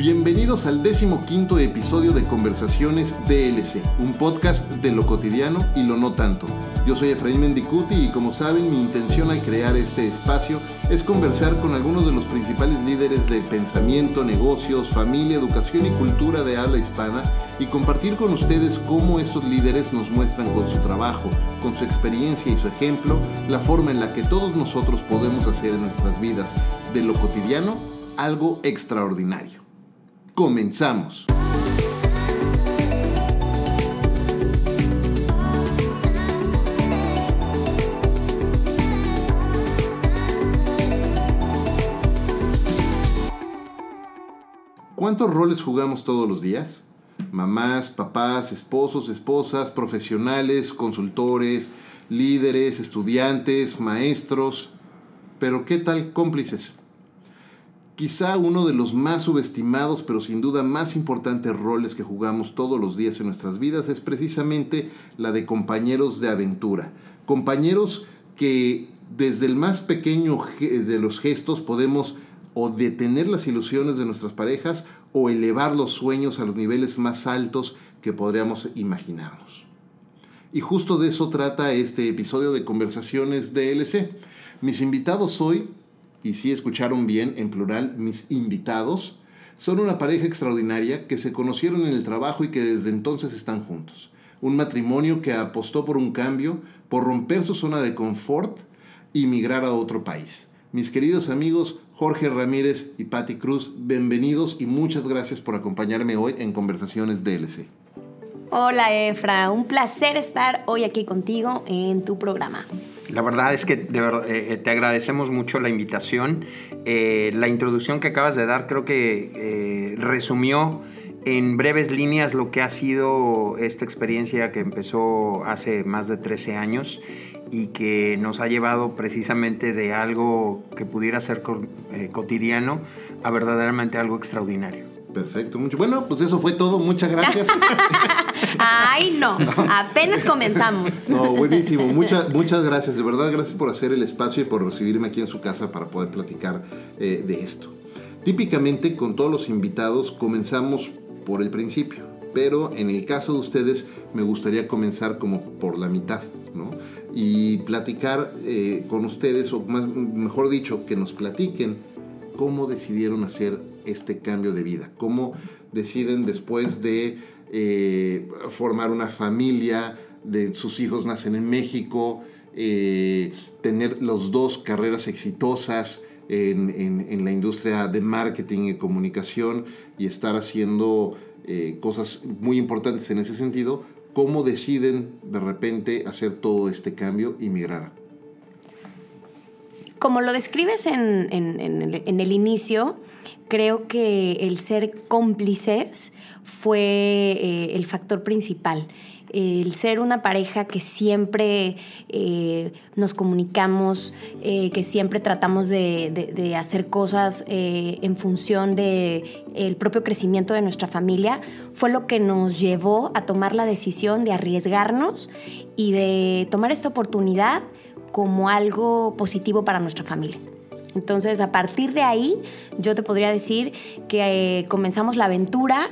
Bienvenidos al décimo quinto episodio de Conversaciones DLC, un podcast de lo cotidiano y lo no tanto. Yo soy Efraín Mendicuti y como saben mi intención al crear este espacio es conversar con algunos de los principales líderes de pensamiento, negocios, familia, educación y cultura de habla hispana y compartir con ustedes cómo estos líderes nos muestran con su trabajo, con su experiencia y su ejemplo, la forma en la que todos nosotros podemos hacer en nuestras vidas de lo cotidiano algo extraordinario. Comenzamos. ¿Cuántos roles jugamos todos los días? Mamás, papás, esposos, esposas, profesionales, consultores, líderes, estudiantes, maestros. Pero ¿qué tal cómplices? Quizá uno de los más subestimados, pero sin duda más importantes roles que jugamos todos los días en nuestras vidas es precisamente la de compañeros de aventura. Compañeros que desde el más pequeño de los gestos podemos o detener las ilusiones de nuestras parejas o elevar los sueños a los niveles más altos que podríamos imaginarnos. Y justo de eso trata este episodio de Conversaciones DLC. Mis invitados hoy, y si escucharon bien en plural, mis invitados, son una pareja extraordinaria que se conocieron en el trabajo y que desde entonces están juntos. Un matrimonio que apostó por un cambio, por romper su zona de confort y migrar a otro país. Mis queridos amigos, Jorge Ramírez y Patti Cruz, bienvenidos y muchas gracias por acompañarme hoy en Conversaciones DLC. Hola Efra, un placer estar hoy aquí contigo en tu programa. La verdad es que eh, te agradecemos mucho la invitación. Eh, la introducción que acabas de dar creo que eh, resumió en breves líneas lo que ha sido esta experiencia que empezó hace más de 13 años y que nos ha llevado precisamente de algo que pudiera ser eh, cotidiano a verdaderamente algo extraordinario. Perfecto, mucho. Bueno, pues eso fue todo. Muchas gracias. Ay, no, apenas comenzamos. No, buenísimo. Muchas, muchas gracias. De verdad, gracias por hacer el espacio y por recibirme aquí en su casa para poder platicar eh, de esto. Típicamente, con todos los invitados, comenzamos por el principio. Pero en el caso de ustedes, me gustaría comenzar como por la mitad, ¿no? y platicar eh, con ustedes, o más, mejor dicho, que nos platiquen cómo decidieron hacer este cambio de vida, cómo deciden después de eh, formar una familia, de sus hijos nacen en México, eh, tener los dos carreras exitosas en, la industria de marketing y comunicación y estar haciendo cosas muy importantes en ese sentido, cómo deciden de repente hacer todo este cambio y migrar. Como lo describes en, el, inicio, creo que el ser cómplices fue eh, el factor principal el ser una pareja que siempre eh, nos comunicamos, eh, que siempre tratamos de, hacer cosas en función del propio crecimiento de nuestra familia, fue lo que nos llevó a tomar la decisión de arriesgarnos y de tomar esta oportunidad como algo positivo para nuestra familia. Entonces, a partir de ahí, yo te podría decir que comenzamos la aventura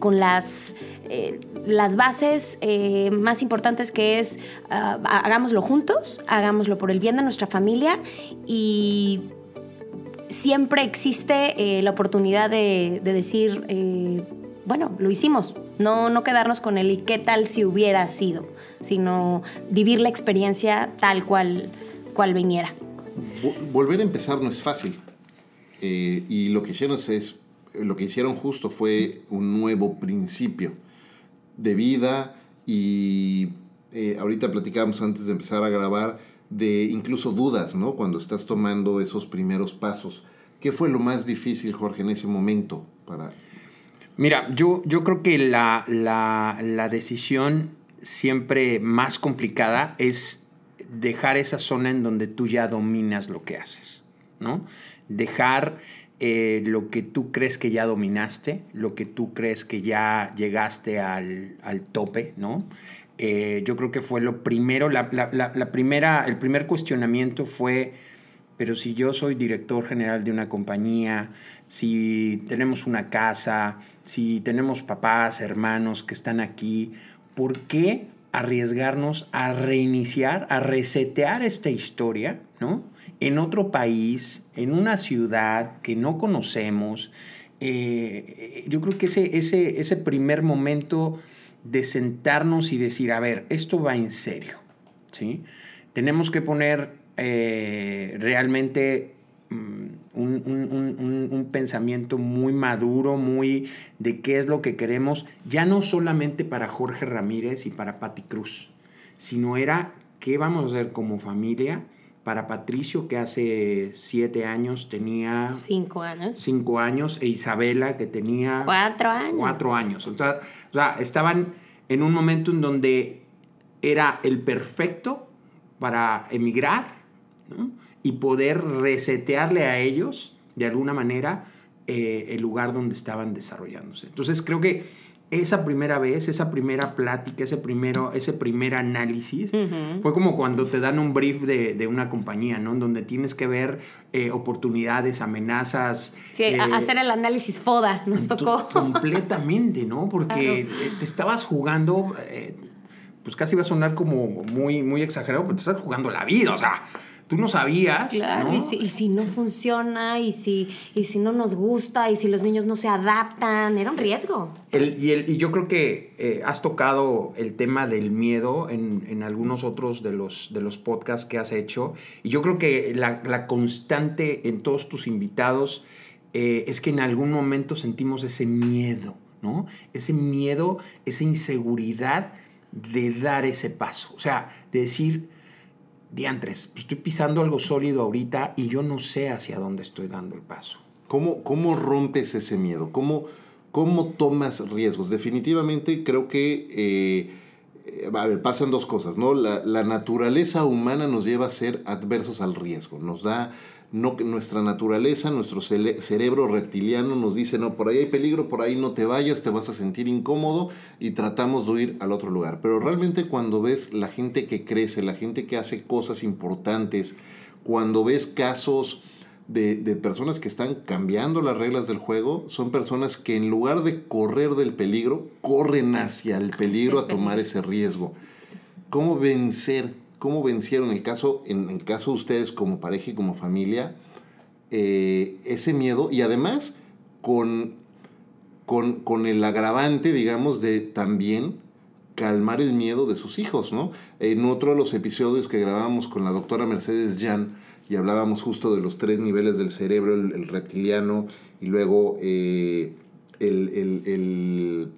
con las eh, las bases eh, más importantes que es ah, hagámoslo juntos, hagámoslo por el bien de nuestra familia y siempre existe eh, la oportunidad de, decir, eh, bueno, lo hicimos, no, no quedarnos con el y qué tal si hubiera sido, sino vivir la experiencia tal cual, cual viniera. Volver a empezar no es fácil. y lo que hicieron es, lo que hicieron justo fue un nuevo principio de vida y ahorita platicábamos antes de empezar a grabar de incluso dudas, ¿no? Cuando estás tomando esos primeros pasos. ¿Qué fue lo más difícil, Jorge, en ese momento para... Mira, yo, yo creo que la, la, decisión siempre más complicada es dejar esa zona en donde tú ya dominas lo que haces, ¿no? Dejar eh, lo que tú crees que ya dominaste, lo que tú crees que ya llegaste al, al tope, ¿no? Eh, yo creo que fue lo primero, primera, el primer cuestionamiento fue, pero si yo soy director general de una compañía, si tenemos una casa, si tenemos papás, hermanos que están aquí, ¿por qué arriesgarnos a reiniciar, a resetear esta historia, ¿no? En otro país, en una ciudad que no conocemos. Eh, yo creo que ese, ese, ese primer momento de sentarnos y decir, a ver, esto va en serio, ¿sí? Tenemos que poner eh, realmente mm, un, pensamiento muy maduro, muy de qué es lo que queremos, ya no solamente para Jorge Ramírez y para Patti Cruz, sino era qué vamos a hacer como familia para Patricio, que hace siete años tenía... Cinco años. Cinco años, e Isabela, que tenía... Cuatro años. Cuatro años. O sea, o sea, estaban en un momento en donde era el perfecto para emigrar y poder resetearle a ellos, de alguna manera, eh, el lugar donde estaban desarrollándose. Entonces creo que esa primera vez, esa primera plática, ese, primero, ese primer análisis, fue como cuando te dan un brief de, una compañía, ¿no? Donde tienes que ver eh, oportunidades, amenazas. Sí, eh, hacer el análisis FODA, nos tocó. Completamente, ¿no? Porque te estabas jugando, pues casi va a sonar como muy, muy exagerado, pero te estás jugando la vida, o sea tú no sabías. Claro, Y, si, no funciona, y si, y si no nos gusta, y si los niños no se adaptan, era un riesgo. y, y, yo creo que eh, has tocado el tema del miedo en, en, algunos otros de los, de los podcasts que has hecho. Y yo creo que la, la constante en todos tus invitados eh, es que en algún momento sentimos ese miedo, ¿no? Ese miedo, esa inseguridad de dar ese paso. O sea, de decir, diantres, estoy pisando algo sólido ahorita y yo no sé hacia dónde estoy dando el paso. ¿Cómo, cómo rompes ese miedo? ¿Cómo, ¿Cómo tomas riesgos? Definitivamente creo que, eh, a ver, pasan dos cosas, ¿no? La, naturaleza humana nos lleva a ser adversos al riesgo, nos da no, nuestra naturaleza, nuestro cerebro reptiliano nos dice, no, por ahí hay peligro, por ahí no te vayas, te vas a sentir incómodo y tratamos de ir al otro lugar. Pero realmente cuando ves la gente que crece, la gente que hace cosas importantes, cuando ves casos de, personas que están cambiando las reglas del juego, son personas que en lugar de correr del peligro, corren hacia el peligro a tomar ese riesgo. ¿Cómo vencer cómo vencieron el caso, en el caso de ustedes como pareja y como familia, eh, ese miedo y además con, con, el agravante, digamos, de también calmar el miedo de sus hijos, ¿no? En otro de los episodios que grabábamos con la doctora Mercedes Jan y hablábamos justo de los tres niveles del cerebro, el, reptiliano y luego eh, el,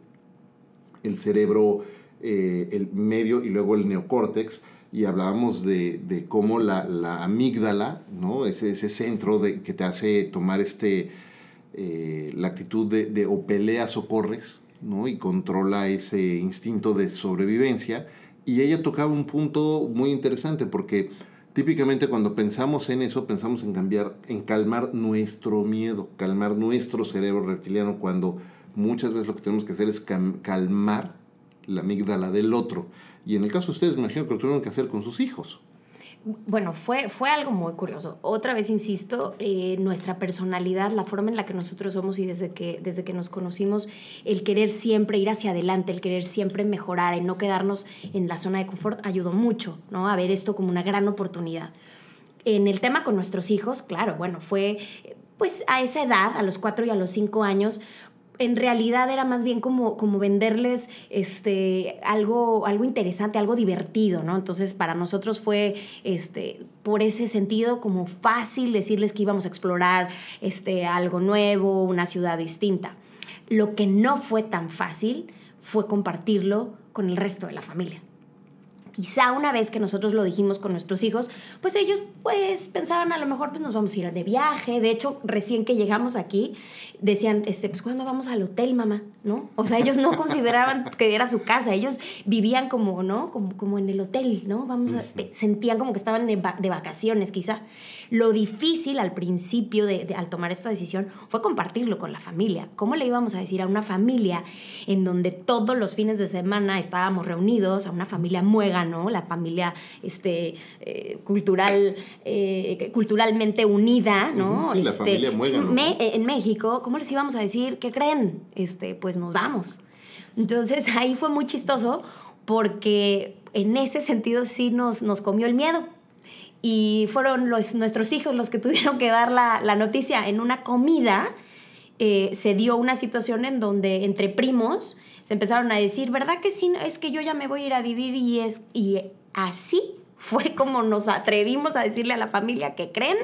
el, cerebro, eh, el medio y luego el neocórtex, y hablábamos de, cómo la, amígdala, ¿no? ese, ese centro de, que te hace tomar este, eh, la actitud de, o peleas o corres, ¿no? y controla ese instinto de sobrevivencia. Y ella tocaba un punto muy interesante porque típicamente cuando pensamos en eso, pensamos en cambiar, en calmar nuestro miedo, calmar nuestro cerebro reptiliano, cuando muchas veces lo que tenemos que hacer es calmar la amígdala del otro. Y en el caso de ustedes, me imagino que lo tuvieron que hacer con sus hijos. Bueno, fue, fue algo muy curioso. Otra vez, insisto, eh, nuestra personalidad, la forma en la que nosotros somos y desde que, desde que nos conocimos, el querer siempre ir hacia adelante, el querer siempre mejorar, el no quedarnos en la zona de confort, ayudó mucho, ¿no? A ver esto como una gran oportunidad. En el tema con nuestros hijos, claro, bueno, fue pues a esa edad, a los cuatro y a los cinco años, en realidad era más bien como, como venderles este, algo, algo interesante, algo divertido, ¿no? Entonces para nosotros fue este, por ese sentido como fácil decirles que íbamos a explorar este, algo nuevo, una ciudad distinta. Lo que no fue tan fácil fue compartirlo con el resto de la familia quizá una vez que nosotros lo dijimos con nuestros hijos, pues ellos pues pensaban a lo mejor pues nos vamos a ir de viaje. De hecho, recién que llegamos aquí, decían, este, pues ¿cuándo vamos al hotel, mamá? ¿No? O sea, ellos no consideraban que era su casa, ellos vivían como, ¿no? Como, como en el hotel, ¿no? Vamos a, sentían como que estaban de, vacaciones quizá. Lo difícil al principio de, al tomar esta decisión fue compartirlo con la familia. ¿Cómo le íbamos a decir a una familia en donde todos los fines de semana estábamos reunidos, a una familia muega, la familia este, eh, cultural, eh, culturalmente unida, ¿no? la este, familia en México, ¿cómo les íbamos a decir? ¿Qué creen? Este, pues nos vamos. Entonces ahí fue muy chistoso porque en ese sentido sí nos, nos comió el miedo. Y fueron los, nuestros hijos los que tuvieron que dar la, noticia. En una comida eh, se dio una situación en donde entre primos se empezaron a decir, ¿verdad que sí? Es que yo ya me voy a ir a vivir y es y así fue como nos atrevimos a decirle a la familia que creen,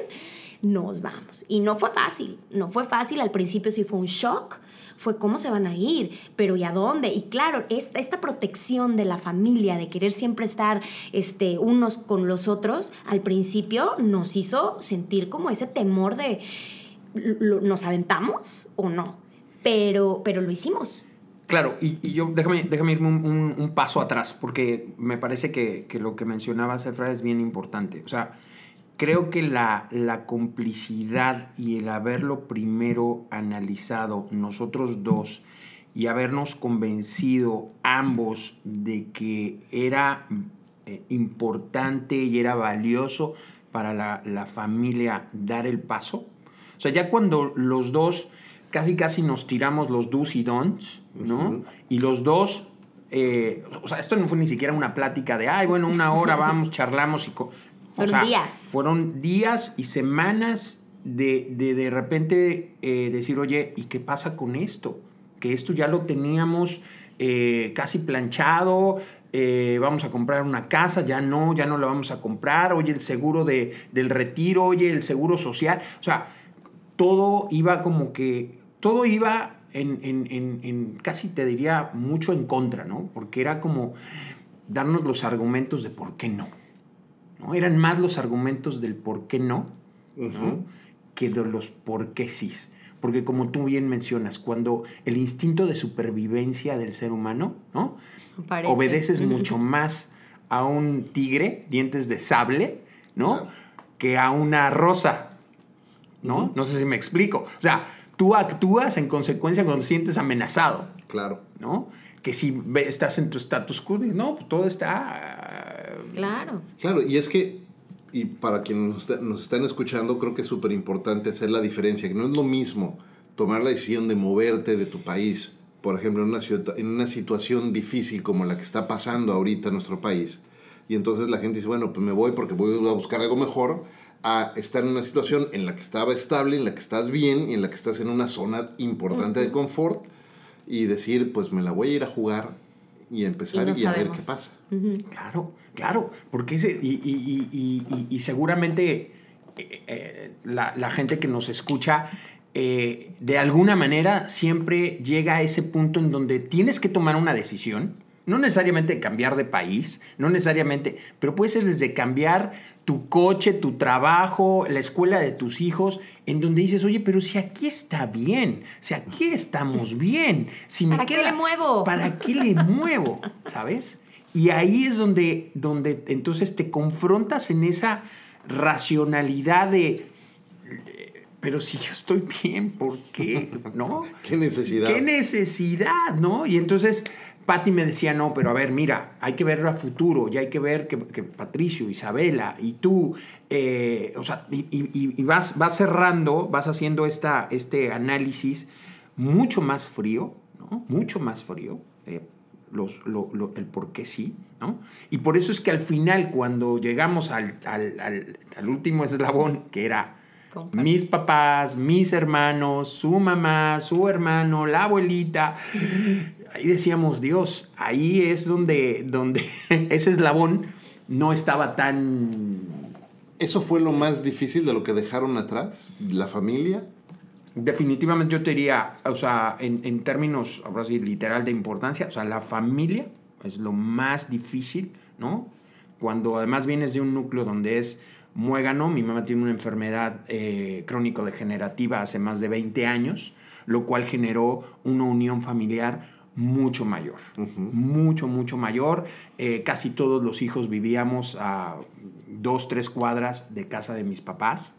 nos vamos. Y no fue fácil, no fue fácil, al principio sí fue un shock, fue cómo se van a ir, pero ¿y a dónde? Y claro, esta, esta protección de la familia, de querer siempre estar este, unos con los otros, al principio nos hizo sentir como ese temor de, ¿nos aventamos o no? Pero, pero lo hicimos. Claro, y, yo déjame, déjame irme un, paso atrás, porque me parece que, lo que mencionabas, Efra, es bien importante. O sea, creo que la, la complicidad y el haberlo primero analizado nosotros dos y habernos convencido ambos de que era eh, importante y era valioso para la, la familia dar el paso. O sea, ya cuando los dos casi casi nos tiramos los do's y don'ts, ¿no? Y los dos, eh, o sea, esto no fue ni siquiera una plática de, ay, bueno, una hora vamos, charlamos y... fueron días. Fueron días y semanas de de, repente eh, decir, oye, ¿y qué pasa con esto? Que esto ya lo teníamos eh, casi planchado, vamos a comprar una casa, ya no, ya no la vamos a comprar, oye, el seguro de, del retiro, oye, el seguro social, o sea, todo iba como que todo iba en, casi te diría mucho en contra, ¿no? Porque era como darnos los argumentos de por qué no. ¿No? Eran más los argumentos del por qué no, que de los por qué sí. Porque como tú bien mencionas, cuando el instinto de supervivencia del ser humano, ¿no? Obedeces mucho más a un tigre, dientes de sable, ¿no? Que a una rosa, ¿no? No sé si me explico. O sea, tú actúas en consecuencia cuando te sientes amenazado. Claro. ¿No? Que si estás en tu status quo, no, pues todo está... Claro. Claro, y es que, y para quienes nos, están escuchando, creo que es súper importante hacer la diferencia, que no es lo mismo tomar la decisión de moverte de tu país, por ejemplo, en una, en una situación difícil como la que está pasando ahorita en nuestro país, y entonces la gente dice, bueno, pues me voy porque voy a buscar algo mejor, a estar en una situación en la que estaba estable, en la que estás bien y en la que estás en una zona importante de confort y decir, pues me la voy a ir a jugar y empezar y, a ver qué pasa. Claro, claro, porque ese, y, seguramente eh, eh, la, gente que nos escucha eh, de alguna manera siempre llega a ese punto en donde tienes que tomar una decisión no necesariamente cambiar de país, no necesariamente, pero puede ser desde cambiar tu coche, tu trabajo, la escuela de tus hijos, en donde dices, oye, pero si aquí está bien, si aquí estamos bien, si me ¿para qué le muevo? ¿Para qué le muevo? ¿Sabes? Y ahí es donde, donde entonces te confrontas en esa racionalidad de, pero si yo estoy bien, ¿por qué? ¿No? ¿Qué necesidad? ¿Qué necesidad? ¿No? Y entonces Patti me decía, no, pero a ver, mira, hay que ver a futuro, ya hay que ver que, Patricio, Isabela y tú, eh, o sea, y, vas, vas, cerrando, vas haciendo esta, este análisis mucho más frío, ¿no? Mucho más frío, eh, los, el por qué sí, ¿no? Y por eso es que al final, cuando llegamos al, al, al, al último eslabón, que era mis papás, mis hermanos, su mamá, su hermano, la abuelita. Ahí decíamos, Dios, ahí es donde, donde ese eslabón no estaba tan... ¿Eso fue lo más difícil de lo que dejaron atrás? ¿La familia? Definitivamente yo te diría, o sea, en, en términos, ahora sí, literal de importancia, o sea, la familia es lo más difícil, ¿no? Cuando además vienes de un núcleo donde es muégano, mi mamá tiene una enfermedad eh, crónico-degenerativa hace más de 20 años, lo cual generó una unión familiar mucho mayor, mucho, mucho mayor. Eh, casi todos los hijos vivíamos a dos, tres cuadras de casa de mis papás,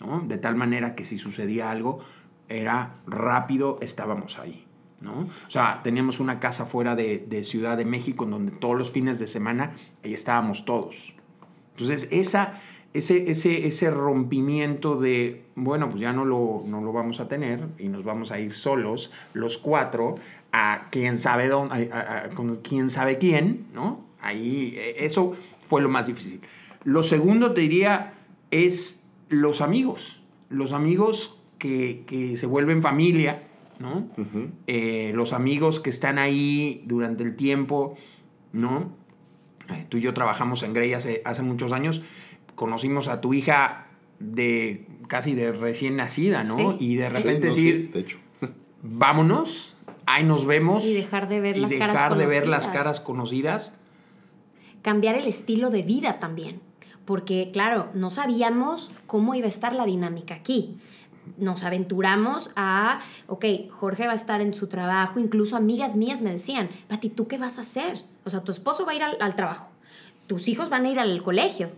¿no? de tal manera que si sucedía algo, era rápido, estábamos ahí. ¿no? O sea, teníamos una casa fuera de, de Ciudad de México en donde todos los fines de semana ahí estábamos todos. Entonces, esa, ese, ese, ese rompimiento de, bueno, pues ya no lo, no lo vamos a tener y nos vamos a ir solos, los cuatro, a quién sabe dónde, con quién sabe quién, ¿no? Ahí, e, eso fue lo más difícil. Lo segundo, te diría, es los amigos. Los amigos que, que se vuelven familia, ¿no? Eh, los amigos que están ahí durante el tiempo, ¿no? Eh, tú y yo trabajamos en Grey hace, hace muchos años conocimos a tu hija de casi de recién nacida, ¿no? y de repente decir, de hecho. vámonos, ahí nos vemos. Y dejar de ver y las dejar caras de ver conocidas. las caras conocidas. cambiar el estilo de vida también, porque claro, no sabíamos cómo iba a estar la dinámica aquí. Nos aventuramos a, ok, Jorge va a estar en su trabajo, incluso amigas mías me decían, Pati, ¿tú qué vas a hacer? O sea, tu esposo va a ir al, al trabajo, tus hijos van a ir al colegio,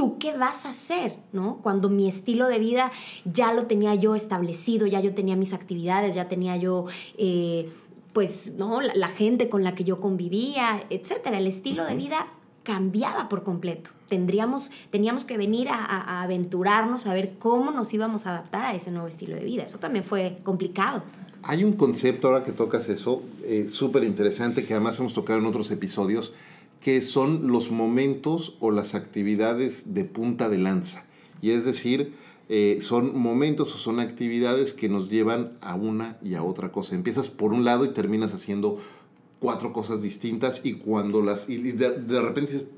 ¿tú qué vas a hacer? ¿No? Cuando mi estilo de vida ya lo tenía yo establecido, ya yo tenía mis actividades, ya tenía yo, eh, pues, ¿no? La, la, gente con la que yo convivía, etcétera. El estilo de vida cambiaba por completo. Tendríamos, teníamos que venir a, a, a aventurarnos a ver cómo nos íbamos a adaptar a ese nuevo estilo de vida. Eso también fue complicado. Hay un concepto, ahora que tocas eso, eh, súper interesante que además hemos tocado en otros episodios, que son los momentos o las actividades de punta de lanza. Y es decir, eh, son momentos o son actividades que nos llevan a una y a otra cosa. Empiezas por un lado y terminas haciendo cuatro cosas distintas y cuando las... Y de, de repente dices,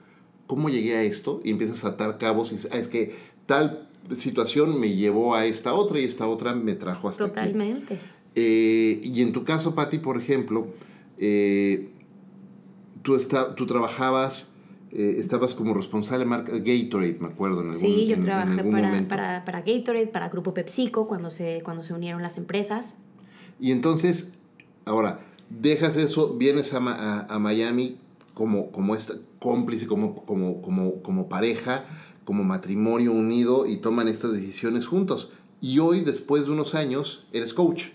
¿cómo llegué a esto? Y empiezas a atar cabos y dices, ah, es que tal situación me llevó a esta otra y esta otra me trajo hasta Totalmente. aquí. Eh, y en tu caso, Patti, por ejemplo, eh, tú, está, tú trabajabas, eh, estabas como responsable de marca Gatorade, me acuerdo. En algún, sí, yo en, trabajé en para, para, para, Gatorade, para Grupo PepsiCo, cuando se, cuando se unieron las empresas. Y entonces, ahora, dejas eso, vienes a, a, a Miami como, como esta cómplice, como, como, como, como pareja, como matrimonio unido y toman estas decisiones juntos. Y hoy, después de unos años, eres coach.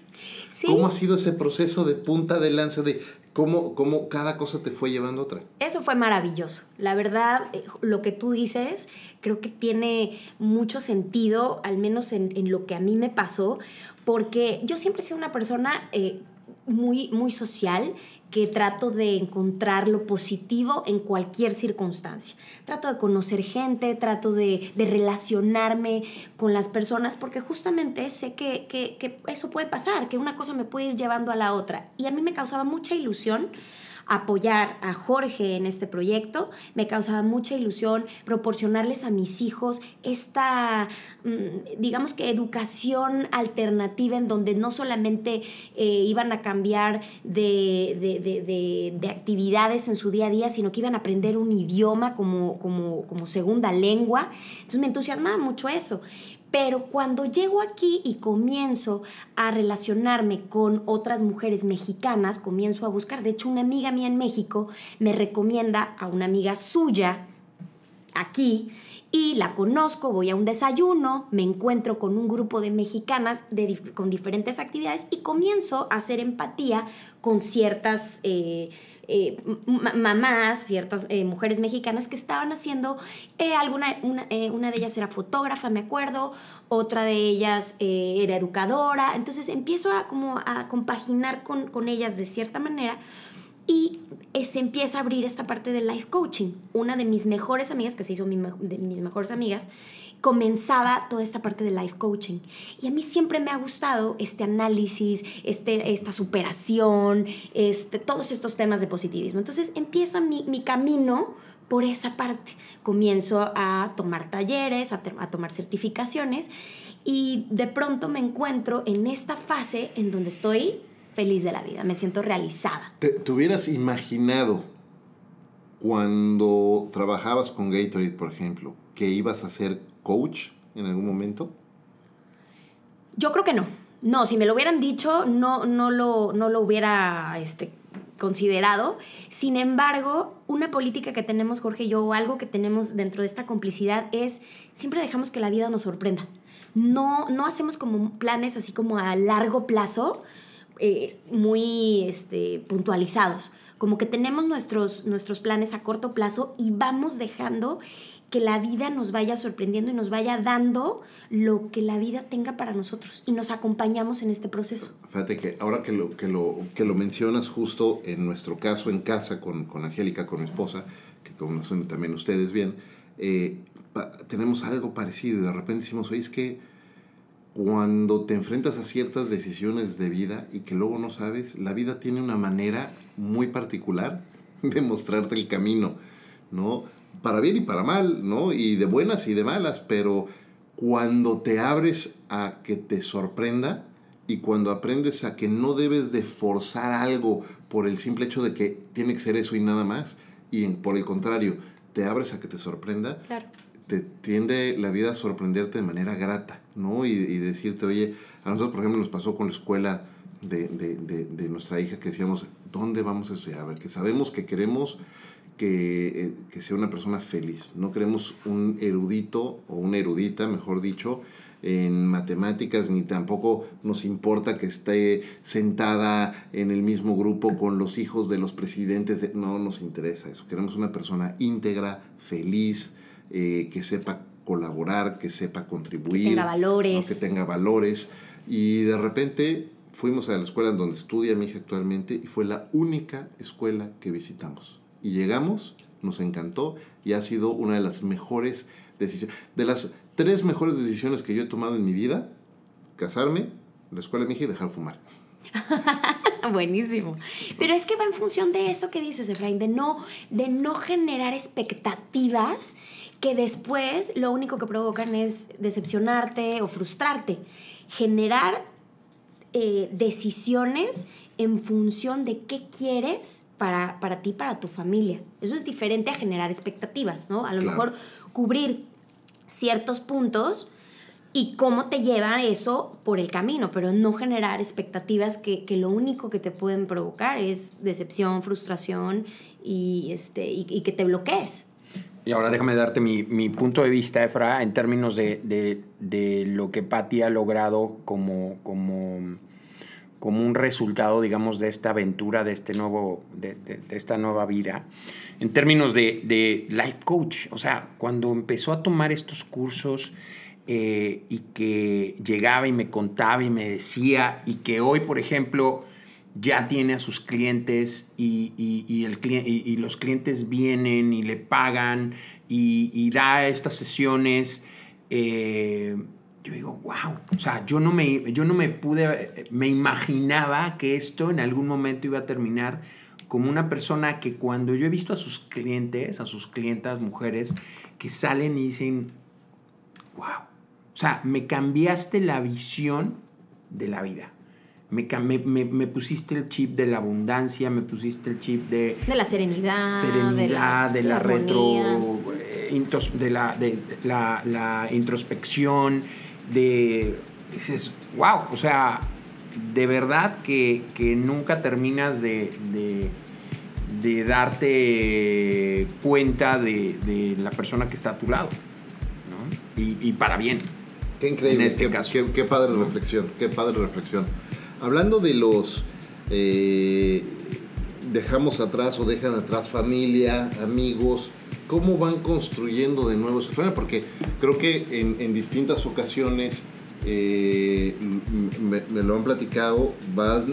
Sí. ¿Cómo ha sido ese proceso de punta de lanza de cómo, cómo cada cosa te fue llevando otra? Eso fue maravilloso. La verdad, eh, lo que tú dices, creo que tiene mucho sentido, al menos en, en lo que a mí me pasó, porque yo siempre he sido una persona eh, muy, muy social que trato de encontrar lo positivo en cualquier circunstancia. Trato de conocer gente, trato de, de relacionarme con las personas, porque justamente sé que, que, que, eso puede pasar, que una cosa me puede ir llevando a la otra. Y a mí me causaba mucha ilusión apoyar a Jorge en este proyecto, me causaba mucha ilusión proporcionarles a mis hijos esta, digamos que educación alternativa en donde no solamente eh, iban a cambiar de, de, de, de, actividades en su día a día, sino que iban a aprender un idioma como, como, como segunda lengua. Entonces me entusiasmaba mucho eso. Pero cuando llego aquí y comienzo a relacionarme con otras mujeres mexicanas, comienzo a buscar, de hecho una amiga mía en México me recomienda a una amiga suya aquí y la conozco, voy a un desayuno, me encuentro con un grupo de mexicanas de, con diferentes actividades y comienzo a hacer empatía con ciertas... Eh, eh, mamás, ciertas eh, mujeres mexicanas que estaban haciendo, eh, alguna, una, una, de ellas era fotógrafa, me acuerdo, otra de ellas era educadora, entonces empiezo a, como a compaginar con, con ellas de cierta manera y se empieza a abrir esta parte del life coaching. Una de mis mejores amigas, que se hizo de mis mejores amigas, comenzaba toda esta parte de life coaching. Y a mí siempre me ha gustado este análisis, este, esta superación, este, todos estos temas de positivismo. Entonces empieza mi, mi camino por esa parte. Comienzo a tomar talleres, a, tomar certificaciones y de pronto me encuentro en esta fase en donde estoy feliz de la vida, me siento realizada. ¿Te, te hubieras imaginado cuando trabajabas con Gatorade, por ejemplo, que ibas a ser coach en algún momento? Yo creo que no. No, si me lo hubieran dicho, no, no, lo, no lo hubiera este, considerado. Sin embargo, una política que tenemos Jorge y yo, o algo que tenemos dentro de esta complicidad, es siempre dejamos que la vida nos sorprenda. No, no hacemos como planes así como a largo plazo, eh, muy este, puntualizados. Como que tenemos nuestros, nuestros planes a corto plazo y vamos dejando que la vida nos vaya sorprendiendo y nos vaya dando lo que la vida tenga para nosotros y nos acompañamos en este proceso. Fíjate que ahora que lo, que lo, que lo mencionas justo en nuestro caso en casa con, con Angélica, con mi esposa, que conocen también ustedes bien, eh, tenemos algo parecido y de repente decimos, oye, que cuando te enfrentas a ciertas decisiones de vida y que luego no sabes, la vida tiene una manera muy particular de mostrarte el camino, ¿no? Para bien y para mal, ¿no? Y de buenas y de malas, pero cuando te abres a que te sorprenda y cuando aprendes a que no debes de forzar algo por el simple hecho de que tiene que ser eso y nada más, y por el contrario, te abres a que te sorprenda, Claro. te tiende la vida a sorprenderte de manera grata, ¿no? Y, y decirte, oye, a nosotros, por ejemplo, nos pasó con la escuela de, de, de, de nuestra hija que decíamos, ¿dónde vamos a estudiar? A ver, que sabemos que queremos que, eh, que sea una persona feliz, no queremos un erudito o una erudita, mejor dicho, en matemáticas, ni tampoco nos importa que esté sentada en el mismo grupo con los hijos de los presidentes. de- no nos interesa eso. Queremos una persona íntegra, feliz, eh, que sepa colaborar, que sepa contribuir. Que tenga valores. ¿no? Que tenga valores. Y de repente fuimos a la escuela en donde estudia mi hija actualmente y fue la única escuela que visitamos. Y llegamos, nos encantó y ha sido una de las mejores decisiones. De las tres mejores decisiones que yo he tomado en mi vida, casarme, la escuela de mi hija y dejar fumar. Buenísimo. Pero es que va en función de eso que dices, Efraín, de no, de no generar expectativas que después lo único que provocan es decepcionarte o frustrarte. Generar eh, decisiones en función de qué quieres para, para ti, para tu familia. Eso es diferente a generar expectativas, ¿no? A lo Claro. mejor cubrir ciertos puntos y cómo te lleva eso por el camino, pero no generar expectativas que, que lo único que te pueden provocar es decepción, frustración y, este, y, y que te bloquees. Y ahora déjame darte mi, mi punto de vista, Efra, en términos de, de- de lo que Patti ha logrado como, como, como un resultado, digamos, de esta aventura, de, este nuevo, de, de- esta nueva vida. En términos de, de life coach, o sea, cuando empezó a tomar estos cursos eh, y que llegaba y me contaba y me decía, y que hoy, por ejemplo, ya tiene a sus clientes y, y- y el y- los clientes vienen y le pagan y, y da estas sesiones. eh, yo digo, wow, o sea, yo no, me, yo no me pude, me imaginaba que esto en algún momento iba a terminar como una persona que cuando yo he visto a sus clientes, a sus clientas, mujeres, que salen y dicen, wow, o sea, me cambiaste la visión de la vida. Me, me, me- me pusiste el chip de la abundancia, me pusiste el chip de De la serenidad, serenidad, de la, retro, eh, de la, de, de la, la introspección, de dices, wow, o sea, de verdad que, que nunca terminas de, de, de darte cuenta de, de la persona que está a tu lado, ¿no? Y, y para bien. Qué increíble, En este qué, caso. qué- qué padre reflexión, qué padre reflexión. Hablando de los eh, dejamos atrás o dejan atrás familia, amigos, ¿cómo van construyendo de nuevo su familia? Porque creo que en, distintas ocasiones eh, me lo han platicado, van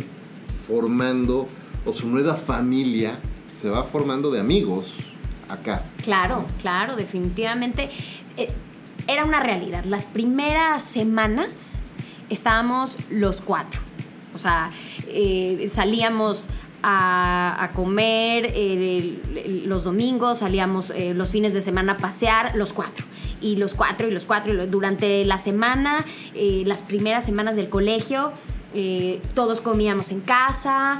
formando o su nueva familia se va formando de amigos acá. Claro, claro, definitivamente. Eh, era una realidad. Las primeras semanas estábamos los cuatro. O sea, eh, salíamos a, comer eh, los domingos, salíamos eh, los fines de semana a pasear, los cuatro. Y los cuatro, y los cuatro. Y durante la semana, las primeras semanas del colegio, todos comíamos en casa,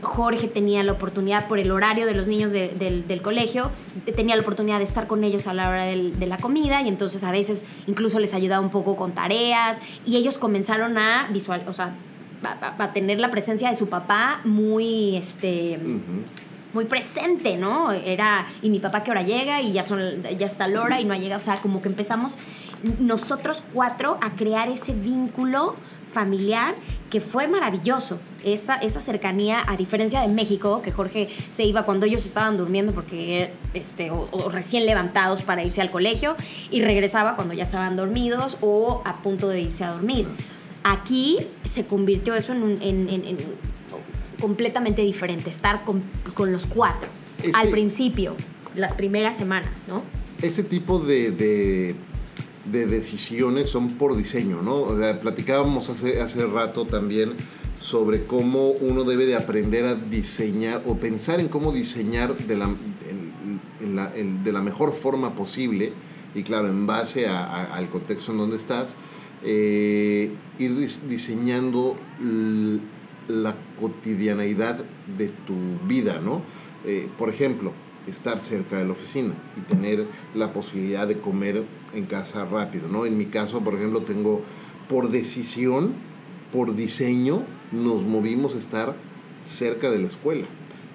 Jorge tenía la oportunidad por el horario de los niños del, colegio, tenía la oportunidad de estar con ellos a la hora de la comida y entonces a veces incluso les ayudaba un poco con tareas y ellos comenzaron a visual, o sea, va, a tener la presencia de su papá muy, este, muy presente, ¿no? Era, y mi papá que hora llega y ya, son, ya está la hora y no ha llegado, o sea, como que empezamos nosotros cuatro a crear ese vínculo familiar que fue maravilloso. Esa, esa cercanía, a diferencia de México, que Jorge se iba cuando ellos estaban durmiendo porque, este, o, recién levantados para irse al colegio, y regresaba cuando ya estaban dormidos o a punto de irse a dormir. Aquí se convirtió eso en, un, en, completamente diferente, estar con, los cuatro. Al principio, las primeras semanas, ¿no? Ese tipo de, de, decisiones son por diseño, ¿no? platicábamos hace, hace rato también sobre cómo uno debe de aprender a diseñar o pensar en cómo diseñar de la, de la mejor forma posible y claro, en base al contexto en donde estás eh, ir diseñando la cotidianeidad de tu vida, ¿no? Eh, por ejemplo, estar cerca de la oficina y tener la posibilidad de comer en casa rápido, ¿no? En mi caso, por ejemplo, tengo por decisión, por diseño, nos movimos a estar cerca de la escuela.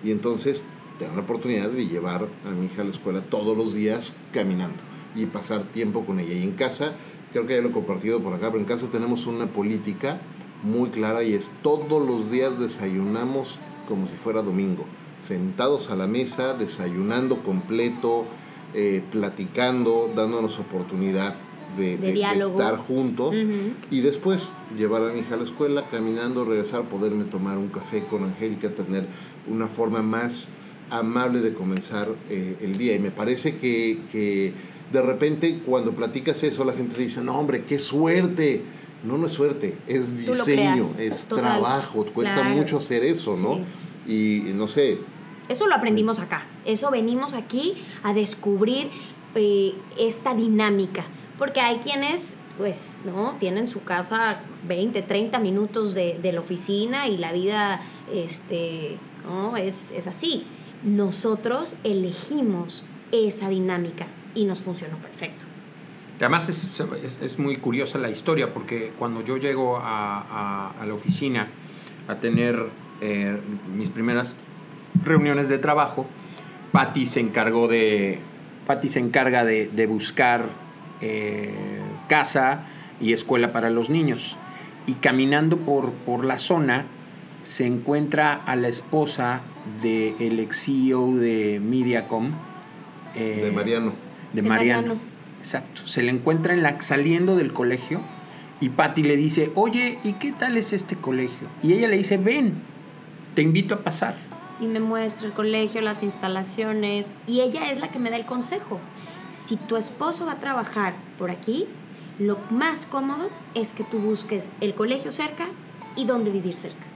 Y entonces tengo la oportunidad de llevar a mi hija a la escuela todos los días caminando y pasar tiempo con ella. Y en casa creo que ya lo he compartido por acá, pero en casa tenemos una política muy clara y es todos los días desayunamos como si fuera domingo, sentados a la mesa, desayunando completo, eh, platicando, dándonos oportunidad de, estar juntos y después llevar a mi hija a la escuela, caminando, regresar, poderme tomar un café con Angélica, tener una forma más amable de comenzar eh, el día. Y me parece que, que de repente cuando platicas eso la gente dice, no hombre, qué suerte. No, no es suerte, es diseño, es trabajo, cuesta mucho hacer eso, ¿no? Y no sé. Eso lo aprendimos acá, eso venimos aquí a descubrir eh, esta dinámica, porque hay quienes pues, ¿no? Tienen su casa 20, 30 minutos de, de la oficina y la vida, este, ¿no? Es, es así. Nosotros elegimos esa dinámica y nos funcionó perfecto. Además es, es, muy curiosa la historia porque cuando yo llego a, a, la oficina a tener eh, mis primeras reuniones de trabajo, Patty se encargó de... Patty se encarga de, de buscar eh, casa y escuela para los niños. Y caminando por, por la zona se encuentra a la esposa del de ex CEO de Mediacom. Eh, de Mariano de, Mariano. Exacto. Se le encuentra en la, saliendo del colegio y Patty le dice, oye, ¿y qué tal es este colegio? Y ella le dice, ven, te invito a pasar. Y me muestra el colegio, las instalaciones, y ella es la que me da el consejo. Si tu esposo va a trabajar por aquí, lo más cómodo es que tú busques el colegio cerca y dónde vivir cerca.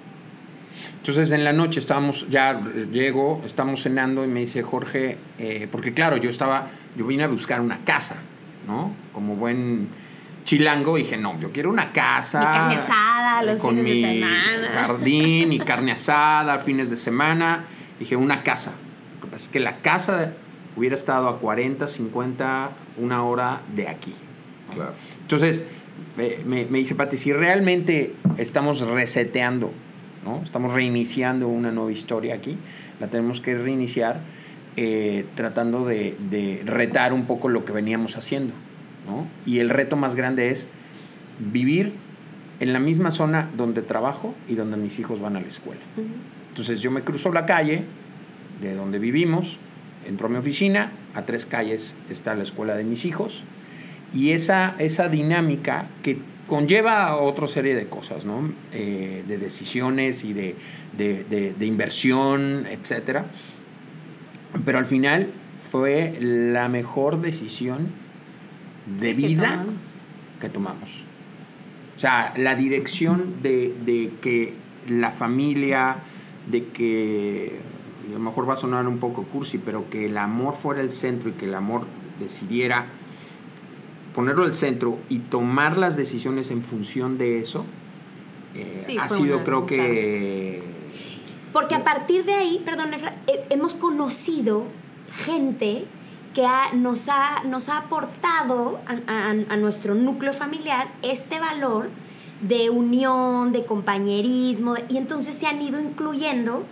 Entonces en la noche estábamos, ya llego, estamos cenando y me dice Jorge, eh, porque claro, yo estaba yo vine a buscar una casa, ¿no? Como buen chilango dije, no, yo quiero una casa. Mi carne asada los con fines mi de semana. jardín y carne asada, fines de semana. Dije, una casa. Lo que pasa es que la casa hubiera estado a 40, 50, una hora de aquí. Claro. Entonces, me, me dice Pati, si realmente estamos reseteando, ¿no? Estamos reiniciando una nueva historia aquí, la tenemos que reiniciar eh, tratando de, retar un poco lo que veníamos haciendo. Y el reto más grande es vivir en la misma zona donde trabajo y donde mis hijos van a la escuela. Entonces yo me cruzo la calle de donde vivimos, entro a mi oficina, a tres calles está la escuela de mis hijos, y esa, esa dinámica que conlleva otra serie de cosas, eh, de decisiones y de, de, de inversión, etcétera pero al final fue la mejor decisión de Sí, que vida tomamos. que tomamos. O sea, la dirección de, de que la familia, de que a lo mejor va a sonar un poco cursi, pero que el amor fuera el centro y que el amor decidiera ponerlo al centro y tomar las decisiones en función de eso, eh, Sí, ha sido una- creo que... Porque a partir de ahí, perdón, he- hemos conocido gente que ha- nos, ha, nos ha aportado a, a- a nuestro núcleo familiar este valor de unión, de compañerismo, y entonces se han ido incluyendo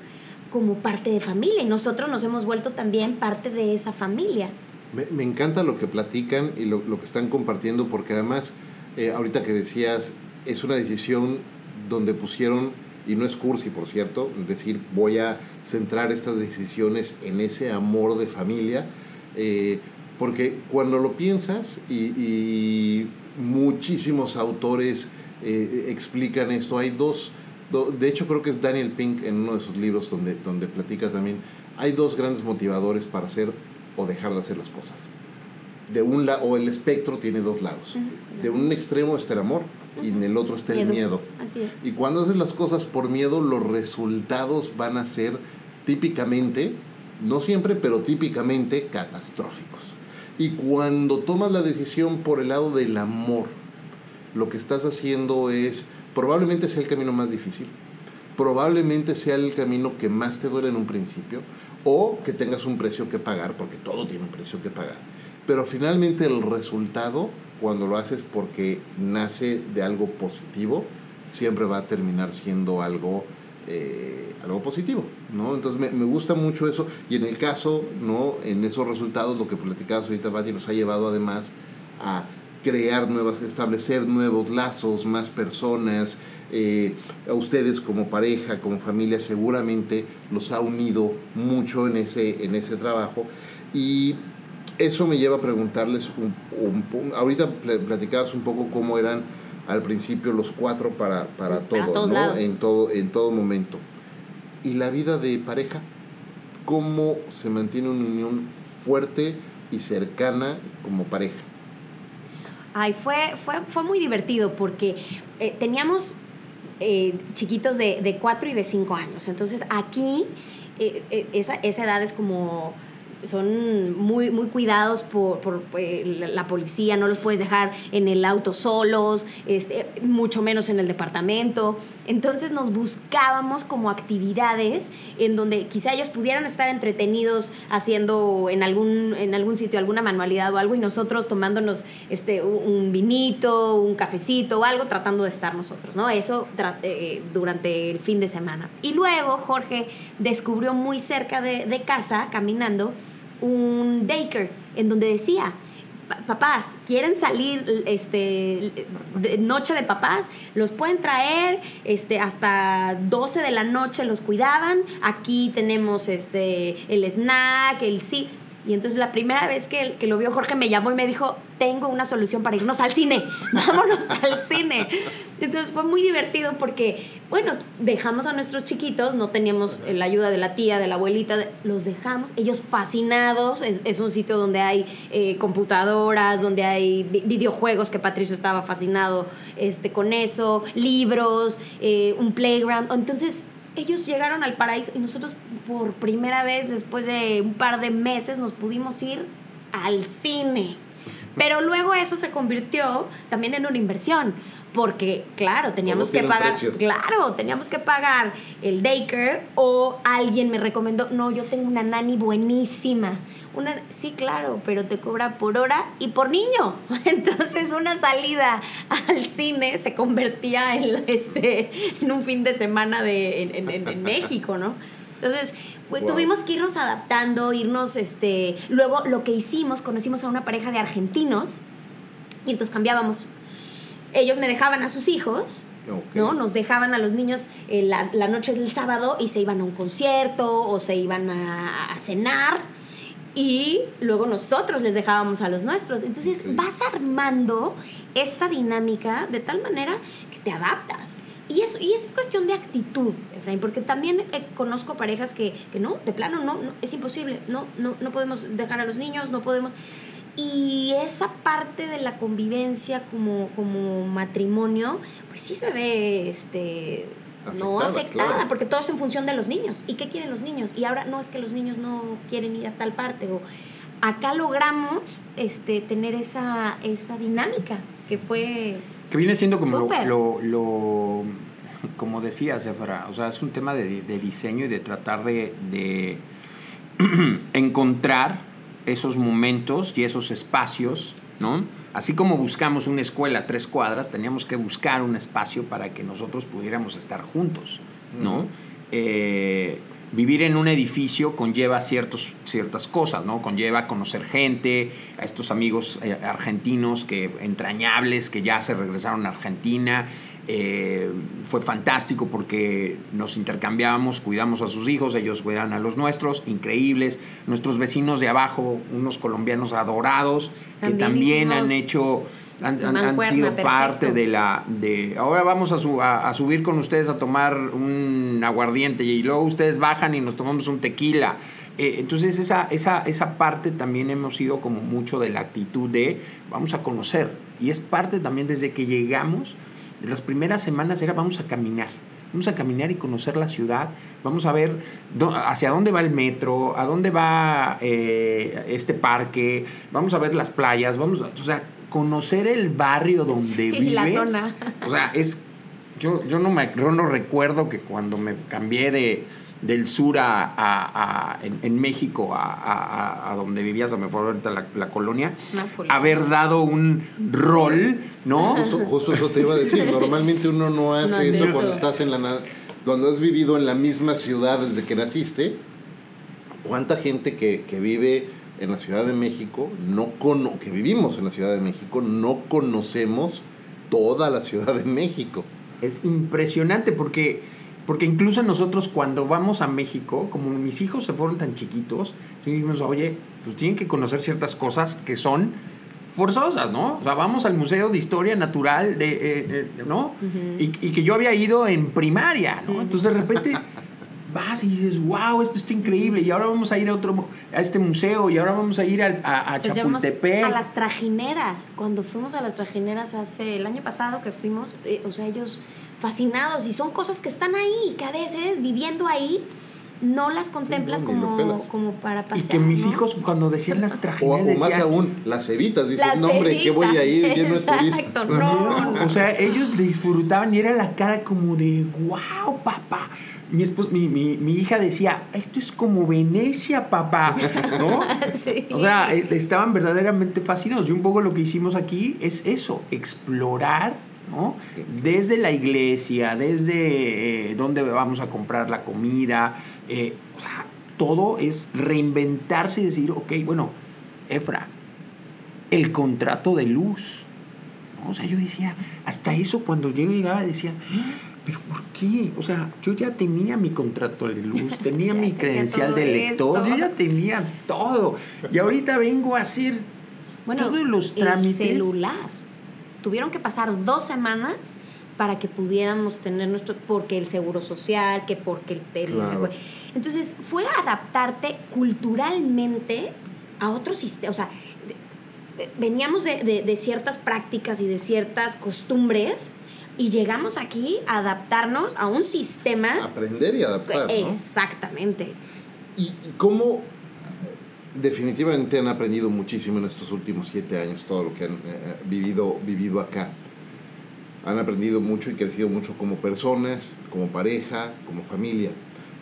como parte de familia y nosotros nos hemos vuelto también parte de esa familia. Me, encanta lo que platican y lo, que están compartiendo porque además, eh, ahorita que decías, es una decisión donde pusieron, y no es cursi por cierto, decir voy a centrar estas decisiones en ese amor de familia, eh, porque cuando lo piensas y, muchísimos autores eh, explican esto, hay dos, do- de hecho creo que es Daniel Pink en uno de sus libros donde, donde platica también, hay dos grandes motivadores para hacer o dejar de hacer las cosas. De un la- o el espectro tiene dos lados. De un extremo está el amor y en el otro está el miedo. Así es. Y cuando haces las cosas por miedo, los resultados van a ser típicamente, no siempre, pero típicamente catastróficos. Y cuando tomas la decisión por el lado del amor, lo que estás haciendo es, probablemente sea el camino más difícil, probablemente sea el camino que más te duele en un principio, o que tengas un precio que pagar, porque todo tiene un precio que pagar. Pero finalmente el resultado, cuando lo haces porque nace de algo positivo, siempre va a terminar siendo algo, eh, algo positivo, ¿no? Entonces me, me gusta mucho eso. Y en el caso, ¿no? En esos resultados, lo que platicabas ahorita, Bati, nos ha llevado además a crear nuevas, establecer nuevos lazos, más personas. Eh, a ustedes como pareja, como familia, seguramente los ha unido mucho en ese, en ese trabajo. Y eso me lleva a preguntarles, un, un ahorita pl- platicabas un poco cómo eran al principio los cuatro para, para Para todo, todos ¿no? En todo, en todo momento. ¿Y la vida de pareja? ¿Cómo se mantiene una unión fuerte y cercana como pareja? Ay, fue, fue, fue muy divertido porque eh, teníamos eh, chiquitos de, de 4 y de 5 años. Entonces aquí eh, eh, esa, esa edad es como son muy, muy cuidados por, por, eh, la policía, no los puedes dejar en el auto solos, este, mucho menos en el departamento. Entonces nos buscábamos como actividades en donde quizá ellos pudieran estar entretenidos haciendo en algún, en algún sitio alguna manualidad o algo y nosotros tomándonos este, un vinito, un cafecito o algo tratando de estar nosotros, ¿no? Eso eh, durante el fin de semana. Y luego Jorge descubrió muy cerca de, de casa, caminando, un daycare en donde decía, "Pa- papás, quieren salir este noche de papás, los pueden traer este hasta 12 de la noche los cuidaban. Aquí tenemos este el snack, el sí. Y entonces la primera vez que, que lo vio Jorge me llamó y me dijo, tengo una solución para irnos al cine, vámonos al cine. Entonces fue muy divertido porque, bueno, dejamos a nuestros chiquitos, no teníamos la ayuda de la tía, de la abuelita, los dejamos, ellos fascinados, es, es un sitio donde hay eh, computadoras, donde hay vi- videojuegos, que Patricio estaba fascinado este, con eso, libros, eh, un playground. Entonces ellos llegaron al paraíso y nosotros por primera vez después de un par de meses nos pudimos ir al cine. Pero luego eso se convirtió también en una inversión, porque claro, teníamos que pagar, precio. claro, teníamos que pagar el daycare o alguien me recomendó, no, yo tengo una nani buenísima. Una, sí, claro, pero te cobra por hora y por niño. Entonces una salida al cine se convertía en, este, en un fin de semana de, en, en- en México, ¿no? Entonces, pues, Wow. tuvimos que irnos adaptando, irnos, este, luego lo que hicimos, conocimos a una pareja de argentinos y entonces cambiábamos. Ellos me dejaban a sus hijos. ¿no? Nos dejaban a los niños eh, la, la noche del sábado y se iban a un concierto o se iban a, a cenar y luego nosotros les dejábamos a los nuestros. Entonces vas armando esta dinámica de tal manera que te adaptas. Y es, y es cuestión de actitud, Efraín, porque también eh, conozco parejas que, que no, de plano, no, no, es imposible, no, no, no podemos dejar a los niños, no podemos... Y esa parte de la convivencia como, como matrimonio, pues sí se ve este, no Afectada, afectada, claro. porque todo es en función de los niños. ¿Y qué quieren los niños? Y ahora no es que los niños no quieren ir a tal parte. O acá logramos este, tener esa, esa dinámica que fue... Que viene siendo como lo, lo, lo- como decías, Efra, o sea, es un tema de, de diseño y de tratar de, de encontrar esos momentos y esos espacios, ¿no? Así como buscamos una escuela a tres cuadras, teníamos que buscar un espacio para que nosotros pudiéramos estar juntos, ¿no? Ujú. Eh, vivir en un edificio conlleva ciertos, ciertas cosas, ¿no? Conlleva conocer gente, a estos amigos eh, argentinos que entrañables que ya se regresaron a Argentina. Eh, fue fantástico porque nos intercambiábamos, cuidamos a sus hijos, ellos cuidaban a los nuestros, increíbles. Nuestros vecinos de abajo, unos colombianos adorados, que También han hecho, han, han- han mancuerna, sido perfecto. parte de la de ahora vamos a, su- a, a subir con ustedes a tomar un aguardiente y luego ustedes bajan y nos tomamos un tequila Eh, entonces esa, esa, esa parte también hemos sido como mucho de la actitud de vamos a conocer y es parte también desde que llegamos de las primeras semanas era vamos a caminar Vamos a caminar y conocer la ciudad. Vamos a ver hacia dónde va el metro, a dónde va eh, este parque. Vamos a ver las playas. Vamos, a- o sea, conocer el barrio donde Sí, vives. la zona. O sea, es. Yo, yo, no me, yo no recuerdo que cuando me cambié de, del sur a, a- a- en, en México a, a- donde vivías, a me fue ahorita la, la colonia, Nápoles. haber dado un rol, ¿no? Justo, justo eso te iba a decir. Normalmente uno no hace eso, eso. cuando estás en la cuando has vivido en la misma ciudad desde que naciste. ¿Cuánta gente que, que vive en la Ciudad de México, no cono que vivimos en la Ciudad de México, no conocemos toda la Ciudad de México? Es impresionante porque, porque incluso nosotros cuando vamos a México, como mis hijos se fueron tan chiquitos, dijimos, oye, pues tienen que conocer ciertas cosas que son forzosas, ¿no? O sea, vamos al Museo de Historia Natural, de, eh, eh, ¿no? y, y que yo había ido en primaria, ¿no? Entonces de repente vas y dices, wow, esto está increíble, y ahora vamos a ir a otro, a este museo, y ahora vamos a ir a, a Pues llevamos Chapultepec. a las trajineras. Cuando fuimos a las trajineras hace el año pasado que fuimos, eh, o sea, ellos fascinados y son cosas que están ahí, que a veces viviendo ahí no las contemplas no, como, como para y pasear. que mis ¿no? hijos cuando decían las O, trajineras o más decían, aún, las cevitas. Dices, Las no, hombre, ¿qué voy a ir lleno de turistas? No. O sea, ellos disfrutaban y era la cara como de, wow, papá. Mi, espos- mi, mi, mi hija decía, esto es como Venecia, papá, ¿no? Sí. O sea, eh, estaban verdaderamente fascinados. Y un poco lo que hicimos aquí es eso, explorar, ¿no? Desde la iglesia, desde eh, dónde vamos a comprar la comida, eh, todo es reinventarse y decir, ok, bueno, Efra, el contrato de luz. ¿no? O sea, yo decía, hasta eso cuando yo llegaba decía, "Ah, pero ¿por qué? O sea, yo ya tenía mi contrato de luz, tenía mi tenía credencial todo de lector, esto. yo ya tenía todo. Y ahorita vengo a hacer Bueno, todos los el trámites. celular. Tuvieron que pasar dos semanas para que pudiéramos tener nuestro, porque el seguro social, que porque el tele. Claro. Entonces, fue adaptarte culturalmente a otro sistema. O sea, veníamos de, de- de ciertas prácticas y de ciertas costumbres y llegamos aquí a adaptarnos a un sistema. Aprender y adaptar. Exactamente. ¿Y y cómo definitivamente han aprendido muchísimo en estos últimos siete años, todo lo que han eh, vivido, vivido acá? Han aprendido mucho y crecido mucho como personas, como pareja, como familia.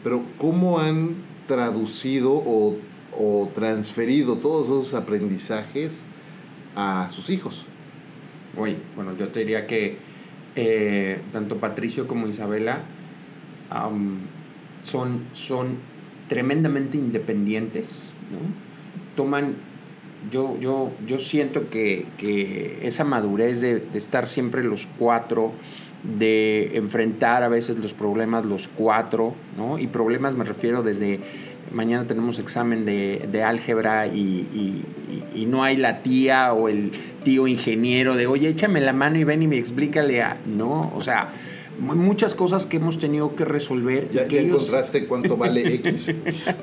Pero ¿cómo han traducido o, o transferido todos esos aprendizajes a sus hijos? Oye, bueno, yo te diría que eh, tanto Patricio como Isabela son, son tremendamente independientes, ¿no? Toman, yo, yo, yo siento que, que esa madurez de, de estar siempre los cuatro, de enfrentar a veces los problemas los cuatro, ¿no? Y problemas me refiero desde mañana tenemos examen de, de álgebra y, y- y- no hay la tía o el tío ingeniero de, oye, échame la mano y ven y me explícale a... No, o sea, muchas cosas que hemos tenido que resolver. ¿Ya, que ya ellos- encontraste cuánto vale X?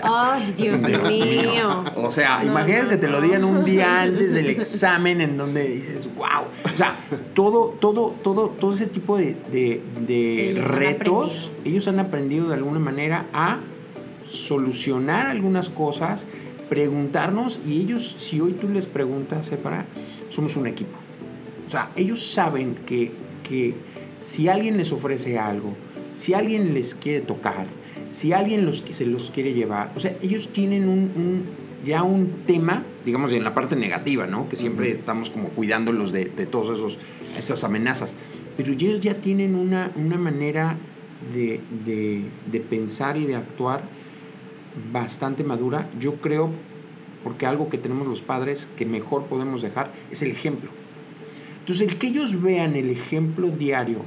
Ay, Dios mío. O sea, No, imagínate no, que te lo digan un día antes del examen en donde dices, wow. O sea, todo, todo, todo, todo ese tipo de, de- de Ellos han retos, ellos han aprendido de alguna manera a solucionar algunas cosas, preguntarnos, y ellos, si hoy tú les preguntas, Efra, somos un equipo. O sea, ellos saben que, que si alguien les ofrece algo, si alguien les quiere tocar, si alguien los, se los quiere llevar, o sea, ellos tienen un, un- ya un tema, digamos, en la parte negativa, ¿no? Que siempre estamos como cuidándolos de, de todas esas amenazas. Pero ellos ya tienen una, una manera de, de- de pensar y de actuar bastante madura. Yo creo, porque algo que tenemos los padres que mejor podemos dejar es el ejemplo. Entonces, el que ellos vean el ejemplo diario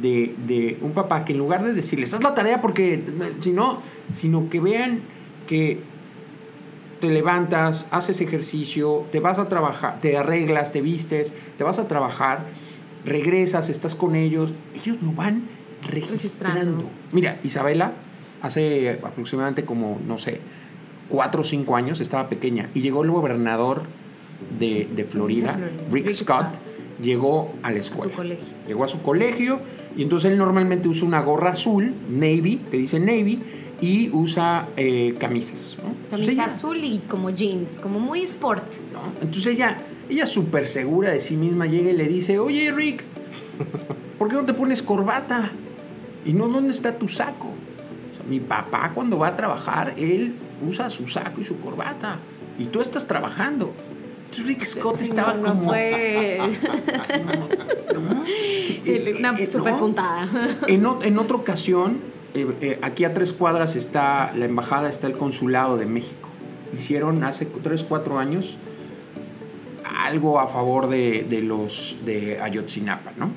de, de un papá que en lugar de decirles, haz la tarea porque si no, sino que vean que te levantas, haces ejercicio, te vas a trabajar, te arreglas, te vistes, te vas a trabajar, regresas, estás con ellos, ellos lo van registrando. Registrando. Mira, Isabela, hace aproximadamente como, no sé, cuatro o cinco años, estaba pequeña, y llegó el gobernador de, de Florida, De Florida, Rick, Rick Scott, Scott. Llegó a la escuela. colegio. Llegó a su colegio y entonces él normalmente usa una gorra azul, navy, que dice navy, y usa eh, camisas. ¿no? Camisa ella- azul y como jeans, como muy sport. ¿no? Entonces ella, ella súper segura de sí misma llega y le dice, oye Rick, ¿por qué no te pones corbata? Y no, ¿dónde está tu saco? O sea, mi papá cuando va a trabajar, él usa su saco y su corbata. Y tú estás trabajando. Rick Scott estaba No, no como... fue ¿no? una Eh, super ¿no? puntada. En otra ocasión, eh, eh, aquí a tres cuadras está la embajada, está el consulado de México. Hicieron hace tres, cuatro años algo a favor de, de los de Ayotzinapa, ¿no?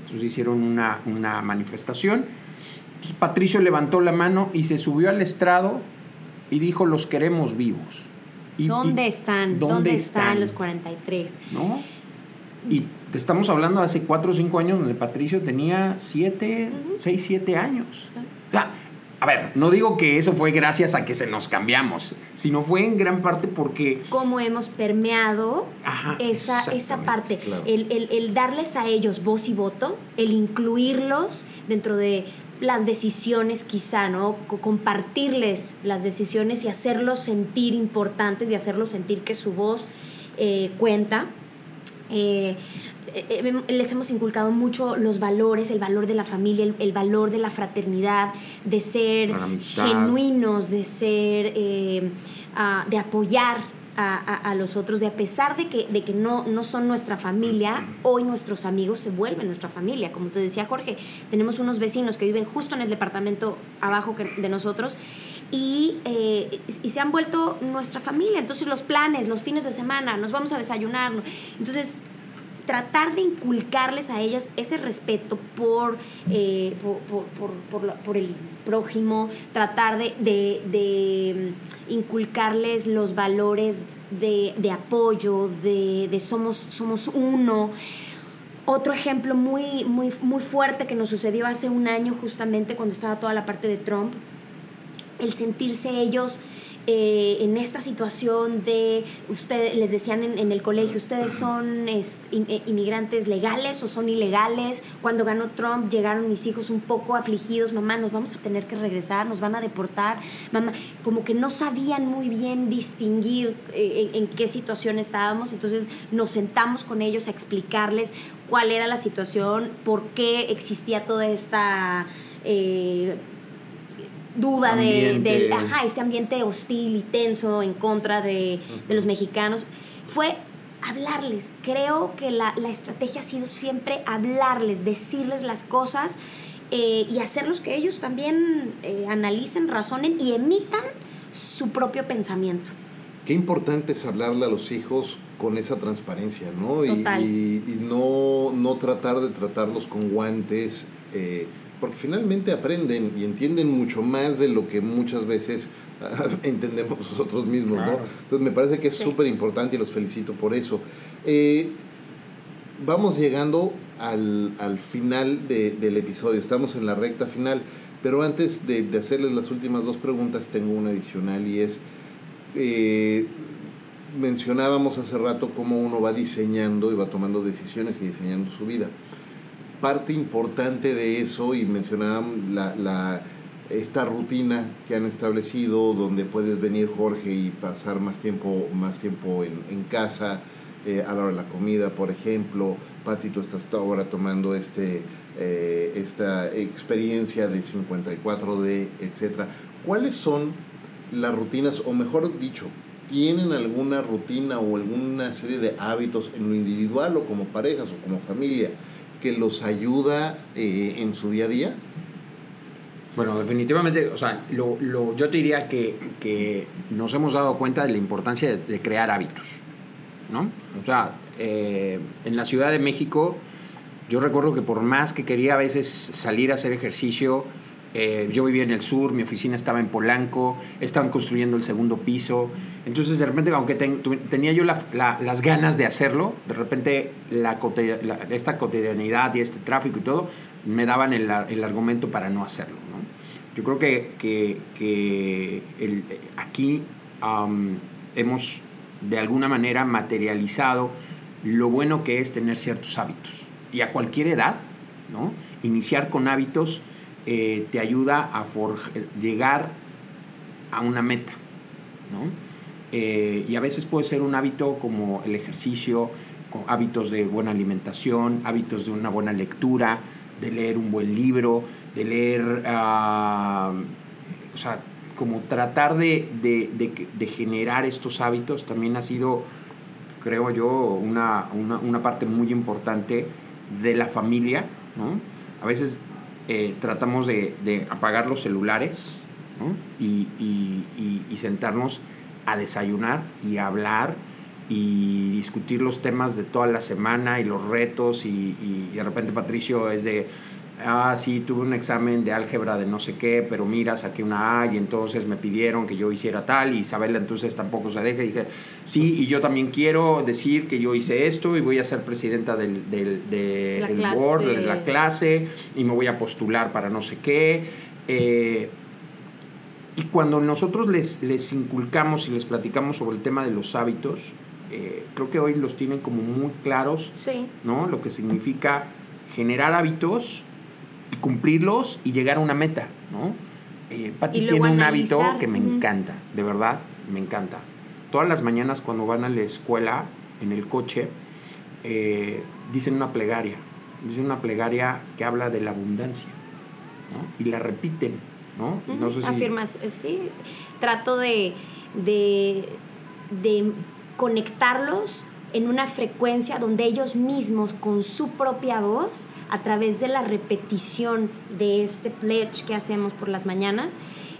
Entonces hicieron una, una manifestación. Entonces Patricio levantó la mano y se subió al estrado y dijo, los queremos vivos. Y- ¿Dónde y- están? ¿Dónde, están? los 43? ¿no? Y te estamos hablando de hace 4 o 5 años donde Patricio tenía 7, 6, 7 años. O sea, a ver, no digo que eso fue gracias a que se nos cambiamos, sino fue en gran parte porque Cómo hemos permeado Ajá, esa, esa parte. claro. El, el- el darles a ellos voz y voto, el incluirlos dentro de las decisiones quizá, ¿no? Co- compartirles las decisiones y hacerlos sentir importantes y hacerlos sentir que su voz eh, cuenta. Eh, eh, eh, les hemos inculcado mucho los valores, el valor de la familia, el, el valor de la fraternidad, de ser genuinos, de ser, ah, de apoyar a, a- a los otros, de a pesar de que, de que no, no son nuestra familia, hoy nuestros amigos se vuelven nuestra familia. Como te decía Jorge, tenemos unos vecinos que viven justo en el departamento abajo de nosotros y, eh, y se han vuelto nuestra familia. Entonces los planes, los fines de semana, nos vamos a desayunar. Entonces tratar de inculcarles a ellos ese respeto por, eh, por, por- por- por el prójimo, tratar de, de- de, mm, inculcarles los valores de, de apoyo, de, de somos, somos uno. Otro ejemplo muy, muy, muy fuerte que nos sucedió hace un año justamente cuando estaba toda la parte de Trump, el sentirse ellos eh, en esta situación de, ustedes les decían en, el colegio, ustedes son eh, inmigrantes legales o son ilegales. Cuando ganó Trump llegaron mis hijos un poco afligidos, mamá, nos vamos a tener que regresar, nos van a deportar, mamá, como que no sabían muy bien distinguir eh, en, en qué situación estábamos, entonces nos sentamos con ellos a explicarles cuál era la situación, por qué existía toda esta... eh, duda de, del ajá, este ambiente hostil y tenso en contra de, de los mexicanos, fue hablarles. Creo que la, la estrategia ha sido siempre hablarles, decirles las cosas eh, y hacerlos que ellos también eh, analicen, razonen y emitan su propio pensamiento. Qué importante es hablarle a los hijos con esa transparencia, ¿no? Y, y no, no tratar de tratarlos con guantes, eh, porque finalmente aprenden y entienden mucho más de lo que muchas veces entendemos nosotros mismos, Claro. ¿no? Entonces me parece que es Sí. súper importante y los felicito por eso. Eh, vamos llegando al, al final de, del episodio, estamos en la recta final, pero antes de, de, hacerles las últimas dos preguntas, tengo una adicional y es, eh, mencionábamos hace rato cómo uno va diseñando y va tomando decisiones y diseñando su vida. Parte importante de eso, y mencionaban la, la, esta rutina que han establecido, donde puedes venir Jorge y pasar más tiempo, más tiempo en, en casa, eh, a la hora de la comida, por ejemplo. Pati, tú estás ahora tomando este, eh, esta experiencia de 54D, etc. ¿Cuáles son las rutinas, o mejor dicho, tienen alguna rutina o alguna serie de hábitos en lo individual o como parejas o como familia que los ayuda eh, en su día a día? Bueno, definitivamente, o sea, lo, lo, yo te diría que, que, nos hemos dado cuenta de la importancia de, crear hábitos, ¿no? O sea, eh, en la Ciudad de México, yo recuerdo que por más que quería a veces salir a hacer ejercicio, eh, yo vivía en el sur, mi oficina estaba en Polanco, estaban construyendo el segundo piso. Entonces, de repente, aunque ten, tenía yo la, la, las ganas de hacerlo, de repente la, esta cotidianidad y este tráfico y todo me daban el, el argumento para no hacerlo. ¿no? Yo creo que, que, que el, aquí um, hemos de alguna manera materializado lo bueno que es tener ciertos hábitos. Y a cualquier edad, ¿no? iniciar con hábitos eh, te ayuda a llegar a una meta. ¿no? Eh, y a veces puede ser un hábito como el ejercicio, hábitos de buena alimentación, hábitos de una buena lectura, de leer un buen libro, de leer, uh, o sea, como tratar de, de, de, de, generar estos hábitos también ha sido, creo yo, una, una, una parte muy importante de la familia, ¿no? A veces eh, tratamos de, apagar los celulares ¿no? y, sentarnos a desayunar y hablar y discutir los temas de toda la semana y los retos y, de repente Patricio es de, ah, sí, tuve un examen de álgebra de no sé qué, pero mira, saqué una A y entonces me pidieron que yo hiciera tal y Isabela entonces tampoco se deja y dije, sí, y yo también quiero decir que yo hice esto y voy a ser presidenta del, del, de, la del board, de la clase y me voy a postular para no sé qué. Eh, y cuando nosotros les, les inculcamos y les platicamos sobre el tema de los hábitos, eh, creo que hoy los tienen como muy claros, sí. ¿no? Lo que significa generar hábitos cumplirlos y llegar a una meta, ¿no? Eh, Pati tiene un analizar. hábito que me encanta, de verdad, me encanta. Todas las mañanas cuando van a la escuela, en el coche, eh, dicen una plegaria, dicen una plegaria que habla de la abundancia, ¿no? Y la repiten, ¿no? -huh. no sé si... Afirmas, sí, trato de, de, de conectarlos en una frecuencia donde ellos mismos con su propia voz, a través de la repetición de este pledge que hacemos por las mañanas,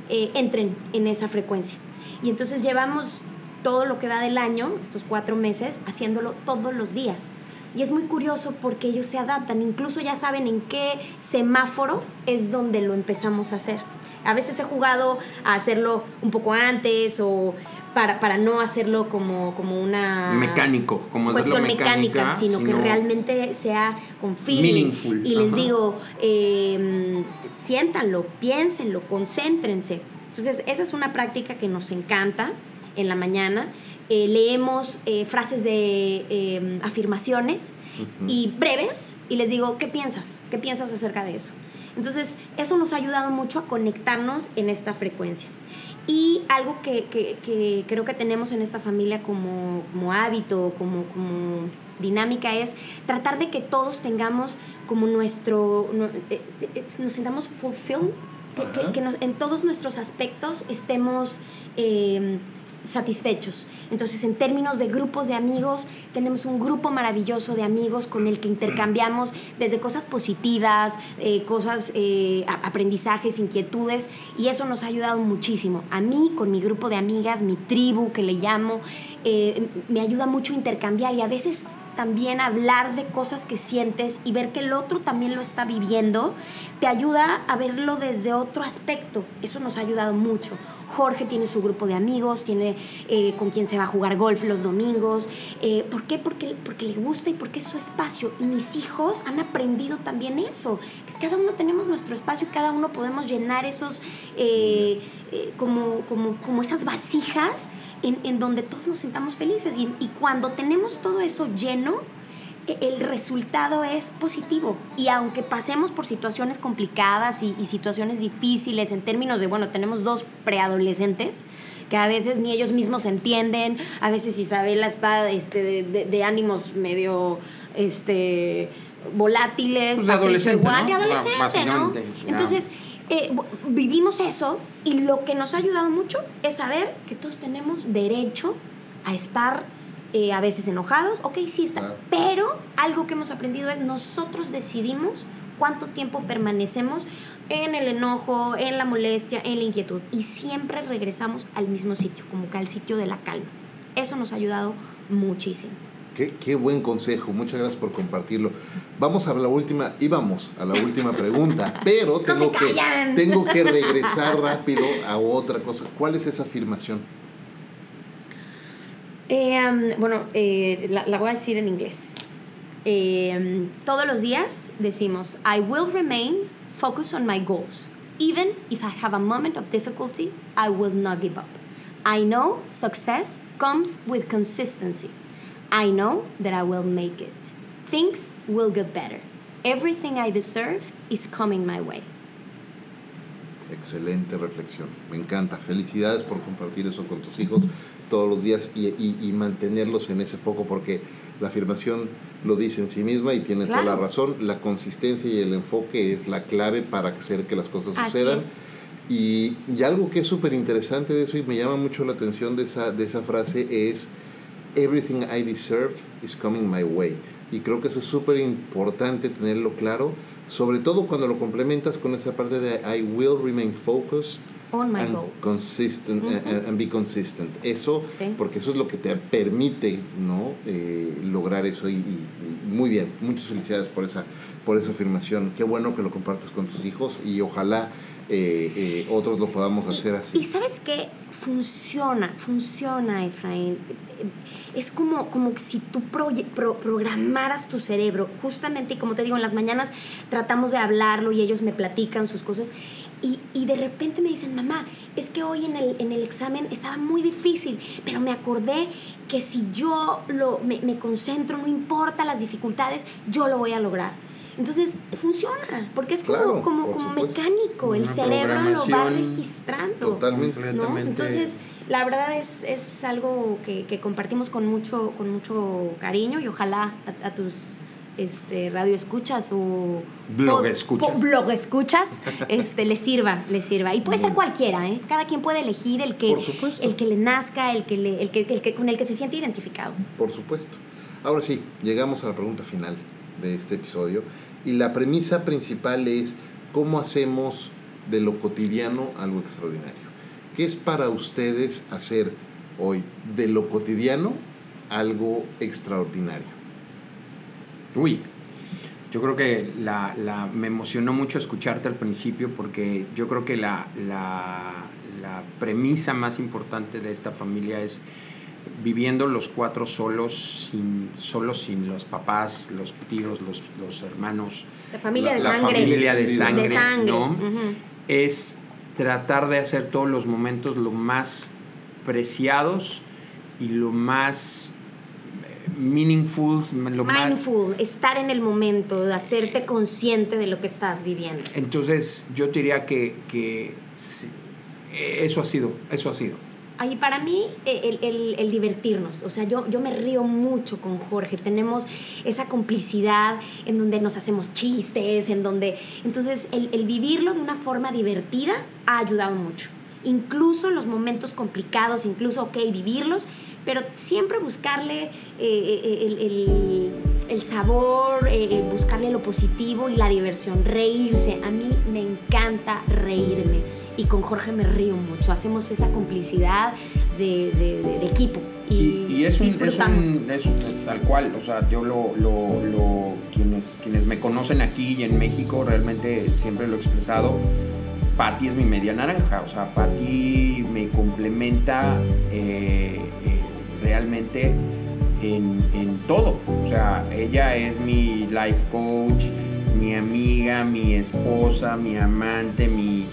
eh, entren en esa frecuencia. Y entonces llevamos todo lo que va del año, estos cuatro meses, haciéndolo todos los días. Y es muy curioso porque ellos se adaptan, incluso ya saben en qué semáforo es donde lo empezamos a hacer. A veces he jugado a hacerlo un poco antes o para, para no hacerlo como, como una mecánico, como cuestión mecánica, mecánica, sino, sino que realmente sea con feeling. Meaningful. Y les Ajá. digo, eh, siéntanlo, piénsenlo, concéntrense. Entonces, esa es una práctica que nos encanta en la mañana. Eh, leemos eh, frases de eh, afirmaciones uh -huh. y breves y les digo, ¿qué piensas? ¿Qué piensas acerca de eso? Entonces, eso nos ha ayudado mucho a conectarnos en esta frecuencia. Y algo que, que, que creo que tenemos en esta familia como, como hábito, como, como dinámica es tratar de que todos tengamos como nuestro, eh, eh, nos sintamos fulfilled, que, que, nos, en todos nuestros aspectos estemos eh, satisfechos. Entonces, en términos de grupos de amigos, tenemos un grupo maravilloso de amigos con el que intercambiamos desde cosas positivas, eh, cosas, eh, aprendizajes, inquietudes, y eso nos ha ayudado muchísimo. A mí, con mi grupo de amigas, mi tribu, que le llamo, eh, me ayuda mucho intercambiar y a veces también hablar de cosas que sientes y ver que el otro también lo está viviendo, te ayuda a verlo desde otro aspecto. Eso nos ha ayudado mucho. Jorge tiene su grupo de amigos, tiene eh, con quien se va a jugar golf los domingos. Eh, ¿Por qué? Porque, le gusta y porque es su espacio. Y mis hijos han aprendido también eso, que cada uno tenemos nuestro espacio y cada uno podemos llenar esos, eh, como, como, como esas vasijas en, en, donde todos nos sentamos felices. Y, y cuando tenemos todo eso lleno, e, el resultado es positivo. Y aunque pasemos por situaciones complicadas y, y, situaciones difíciles en términos de, bueno, tenemos dos preadolescentes que a veces ni ellos mismos entienden, a veces Isabela está este, de, de, de ánimos medio este, volátiles, pues adolescente, igual adolescente, ¿no? Entonces, eh, vivimos eso y lo que nos ha ayudado mucho es saber que todos tenemos derecho a estar eh, a veces enojados, ok, sí está, claro. pero algo que hemos aprendido es nosotros decidimos cuánto tiempo permanecemos en el enojo, en la molestia, en la inquietud y siempre regresamos al mismo sitio, como que al sitio de la calma. Eso nos ha ayudado muchísimo. Qué, qué, buen consejo, muchas gracias por compartirlo. Vamos a la última, íbamos a la última pregunta, pero tengo, no que, tengo que regresar rápido a otra cosa. ¿Cuál es esa afirmación? Eh, um, bueno, eh, la, la, voy a decir en inglés. Eh, todos los días decimos, I will remain focused on my goals. Even if I have a moment of difficulty, I will not give up. I know success comes with consistency. I know that I will make it. Things will get better. Everything I deserve is coming my way. Excelente reflexión. Me encanta. Felicidades por compartir eso con tus hijos todos los días y, y, y mantenerlos en ese foco porque la afirmación lo dice en sí misma y tiene claro. toda la razón. La consistencia y el enfoque es la clave para hacer que las cosas Así sucedan. es. Y, y, algo que es súper interesante de eso y me llama mucho la atención de esa, de esa frase es Everything I deserve is coming my way. Y creo que eso es súper importante tenerlo claro, sobre todo cuando lo complementas con esa parte de I will remain focused On my and goal. consistent Ujú. and, and be consistent. Eso, Sí. porque eso es lo que te permite, ¿no? Eh, lograr eso y, y- y muy bien. Muchas felicidades por esa, por esa afirmación. Qué bueno que lo compartas con tus hijos y ojalá eh, eh, otros lo podamos hacer así. Y sabes qué? Funciona, funciona, Efraín. Es como, como si tú proye- pro- programaras tu cerebro. Justamente, y como te digo, en las mañanas tratamos de hablarlo y ellos me platican sus cosas. Y, y de repente me dicen, mamá, es que hoy en el, en el examen estaba muy difícil, pero me acordé que si yo lo, me, me concentro, no importa las dificultades, yo lo voy a lograr. Entonces, funciona, porque es como, Claro, como, como mecánico, el Una cerebro lo va registrando. Totalmente. ¿no? Entonces, la verdad es, es algo que, que compartimos con mucho, con mucho cariño y ojalá a, a tus este, radio escuchas o Blog pod- escuchas. po- blog escuchas este, les sirva, les sirva. Y puede ser cualquiera, ¿eh? Cada quien puede elegir el que, el que le nazca, el que, le, el, que, el que con el que se siente identificado. Por supuesto. Ahora sí, llegamos a la pregunta final de este episodio. Y la premisa principal es cómo hacemos de lo cotidiano algo extraordinario. ¿Qué es para ustedes hacer hoy de lo cotidiano algo extraordinario? Uy, yo creo que la, la- me emocionó mucho escucharte al principio porque yo creo que la, la, la premisa más importante de esta familia es viviendo los cuatro solos, sin, solos sin los papás, los tíos, los, los hermanos, La familia La- de la sangre. familia de sangre, De sangre, ¿no? es tratar de hacer todos los momentos lo más preciados y lo más eh, meaningful, lo más Mindful, estar en el momento, de hacerte consciente de lo que estás viviendo. Entonces yo te diría que, que eso ha sido, eso ha sido. Ay, para mí, eh, el, el- divertirnos. O sea, yo, yo me río mucho con Jorge. Tenemos esa complicidad en donde nos hacemos chistes, en donde. Entonces, el, el vivirlo de una forma divertida ha ayudado mucho. Incluso en los momentos complicados, incluso, ok, vivirlos, pero siempre buscarle eh, eh, el, el- sabor, eh, eh, buscarle lo positivo y la diversión, reírse. A mí me encanta reírme y con Jorge me río mucho. Hacemos esa complicidad de, de- de- de equipo. Y, Y, y es, un, es, disfrutamos. un- es un- tal cual, o sea, yo lo, lo, lo- quienes, quienes me conocen aquí y en México, realmente siempre lo he expresado, Patty es mi media naranja, o sea, Patty me complementa eh, eh, realmente en, en todo, o sea, ella es mi life coach, mi amiga, mi esposa, mi amante, mi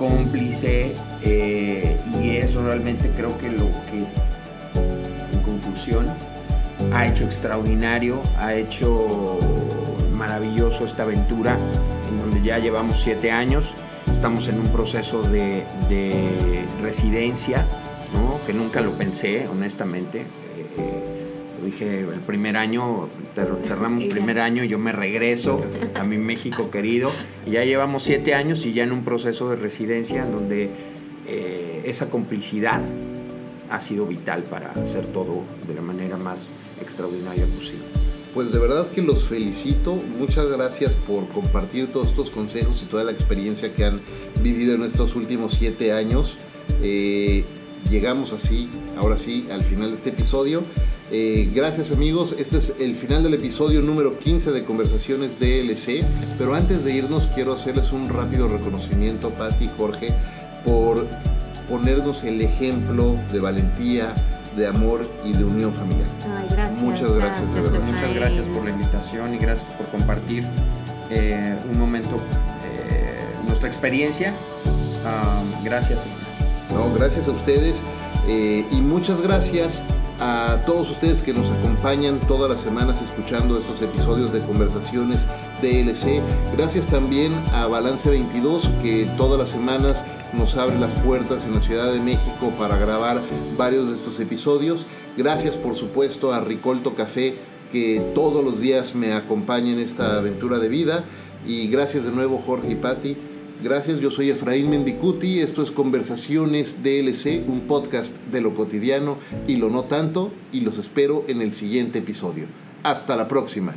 cómplice, eh, y eso realmente creo que lo que en conclusión, ha hecho extraordinario, ha hecho maravilloso esta aventura en donde ya llevamos siete años, estamos en un proceso de, de residencia, ¿no? que nunca lo pensé, honestamente. Dije el primer año, cer- cerramos el primer año, yo me regreso a mi México querido, y ya llevamos siete años y ya en un proceso de residencia en donde eh, esa complicidad ha sido vital para hacer todo de la manera más extraordinaria posible. Pues de verdad que los felicito. Muchas gracias por compartir todos estos consejos y toda la experiencia que han vivido en estos últimos siete años. Eh, llegamos así, ahora sí, al final de este episodio. Eh, gracias amigos, este es el final del episodio número 15 de Conversaciones DLC. Pero antes de irnos quiero hacerles un rápido reconocimiento, Patti y Jorge, por ponernos el ejemplo de valentía, de amor y de unión familiar. Ay, gracias. Muchas gracias, de verdad. Muchas gracias por la invitación y gracias por compartir eh, un momento, eh, nuestra experiencia. Ah, gracias. No, gracias a ustedes eh, y muchas gracias a todos ustedes que nos acompañan todas las semanas escuchando estos episodios de conversaciones DLC. Gracias también a Balance 22 que todas las semanas nos abre las puertas en la Ciudad de México para grabar varios de estos episodios. Gracias por supuesto a Ricolto Café que todos los días me acompaña en esta aventura de vida. Y gracias de nuevo Jorge y Patti. Gracias, yo soy Efraín Mendicuti, esto es Conversaciones DLC, un podcast de lo cotidiano y lo no tanto, y los espero en el siguiente episodio. Hasta la próxima.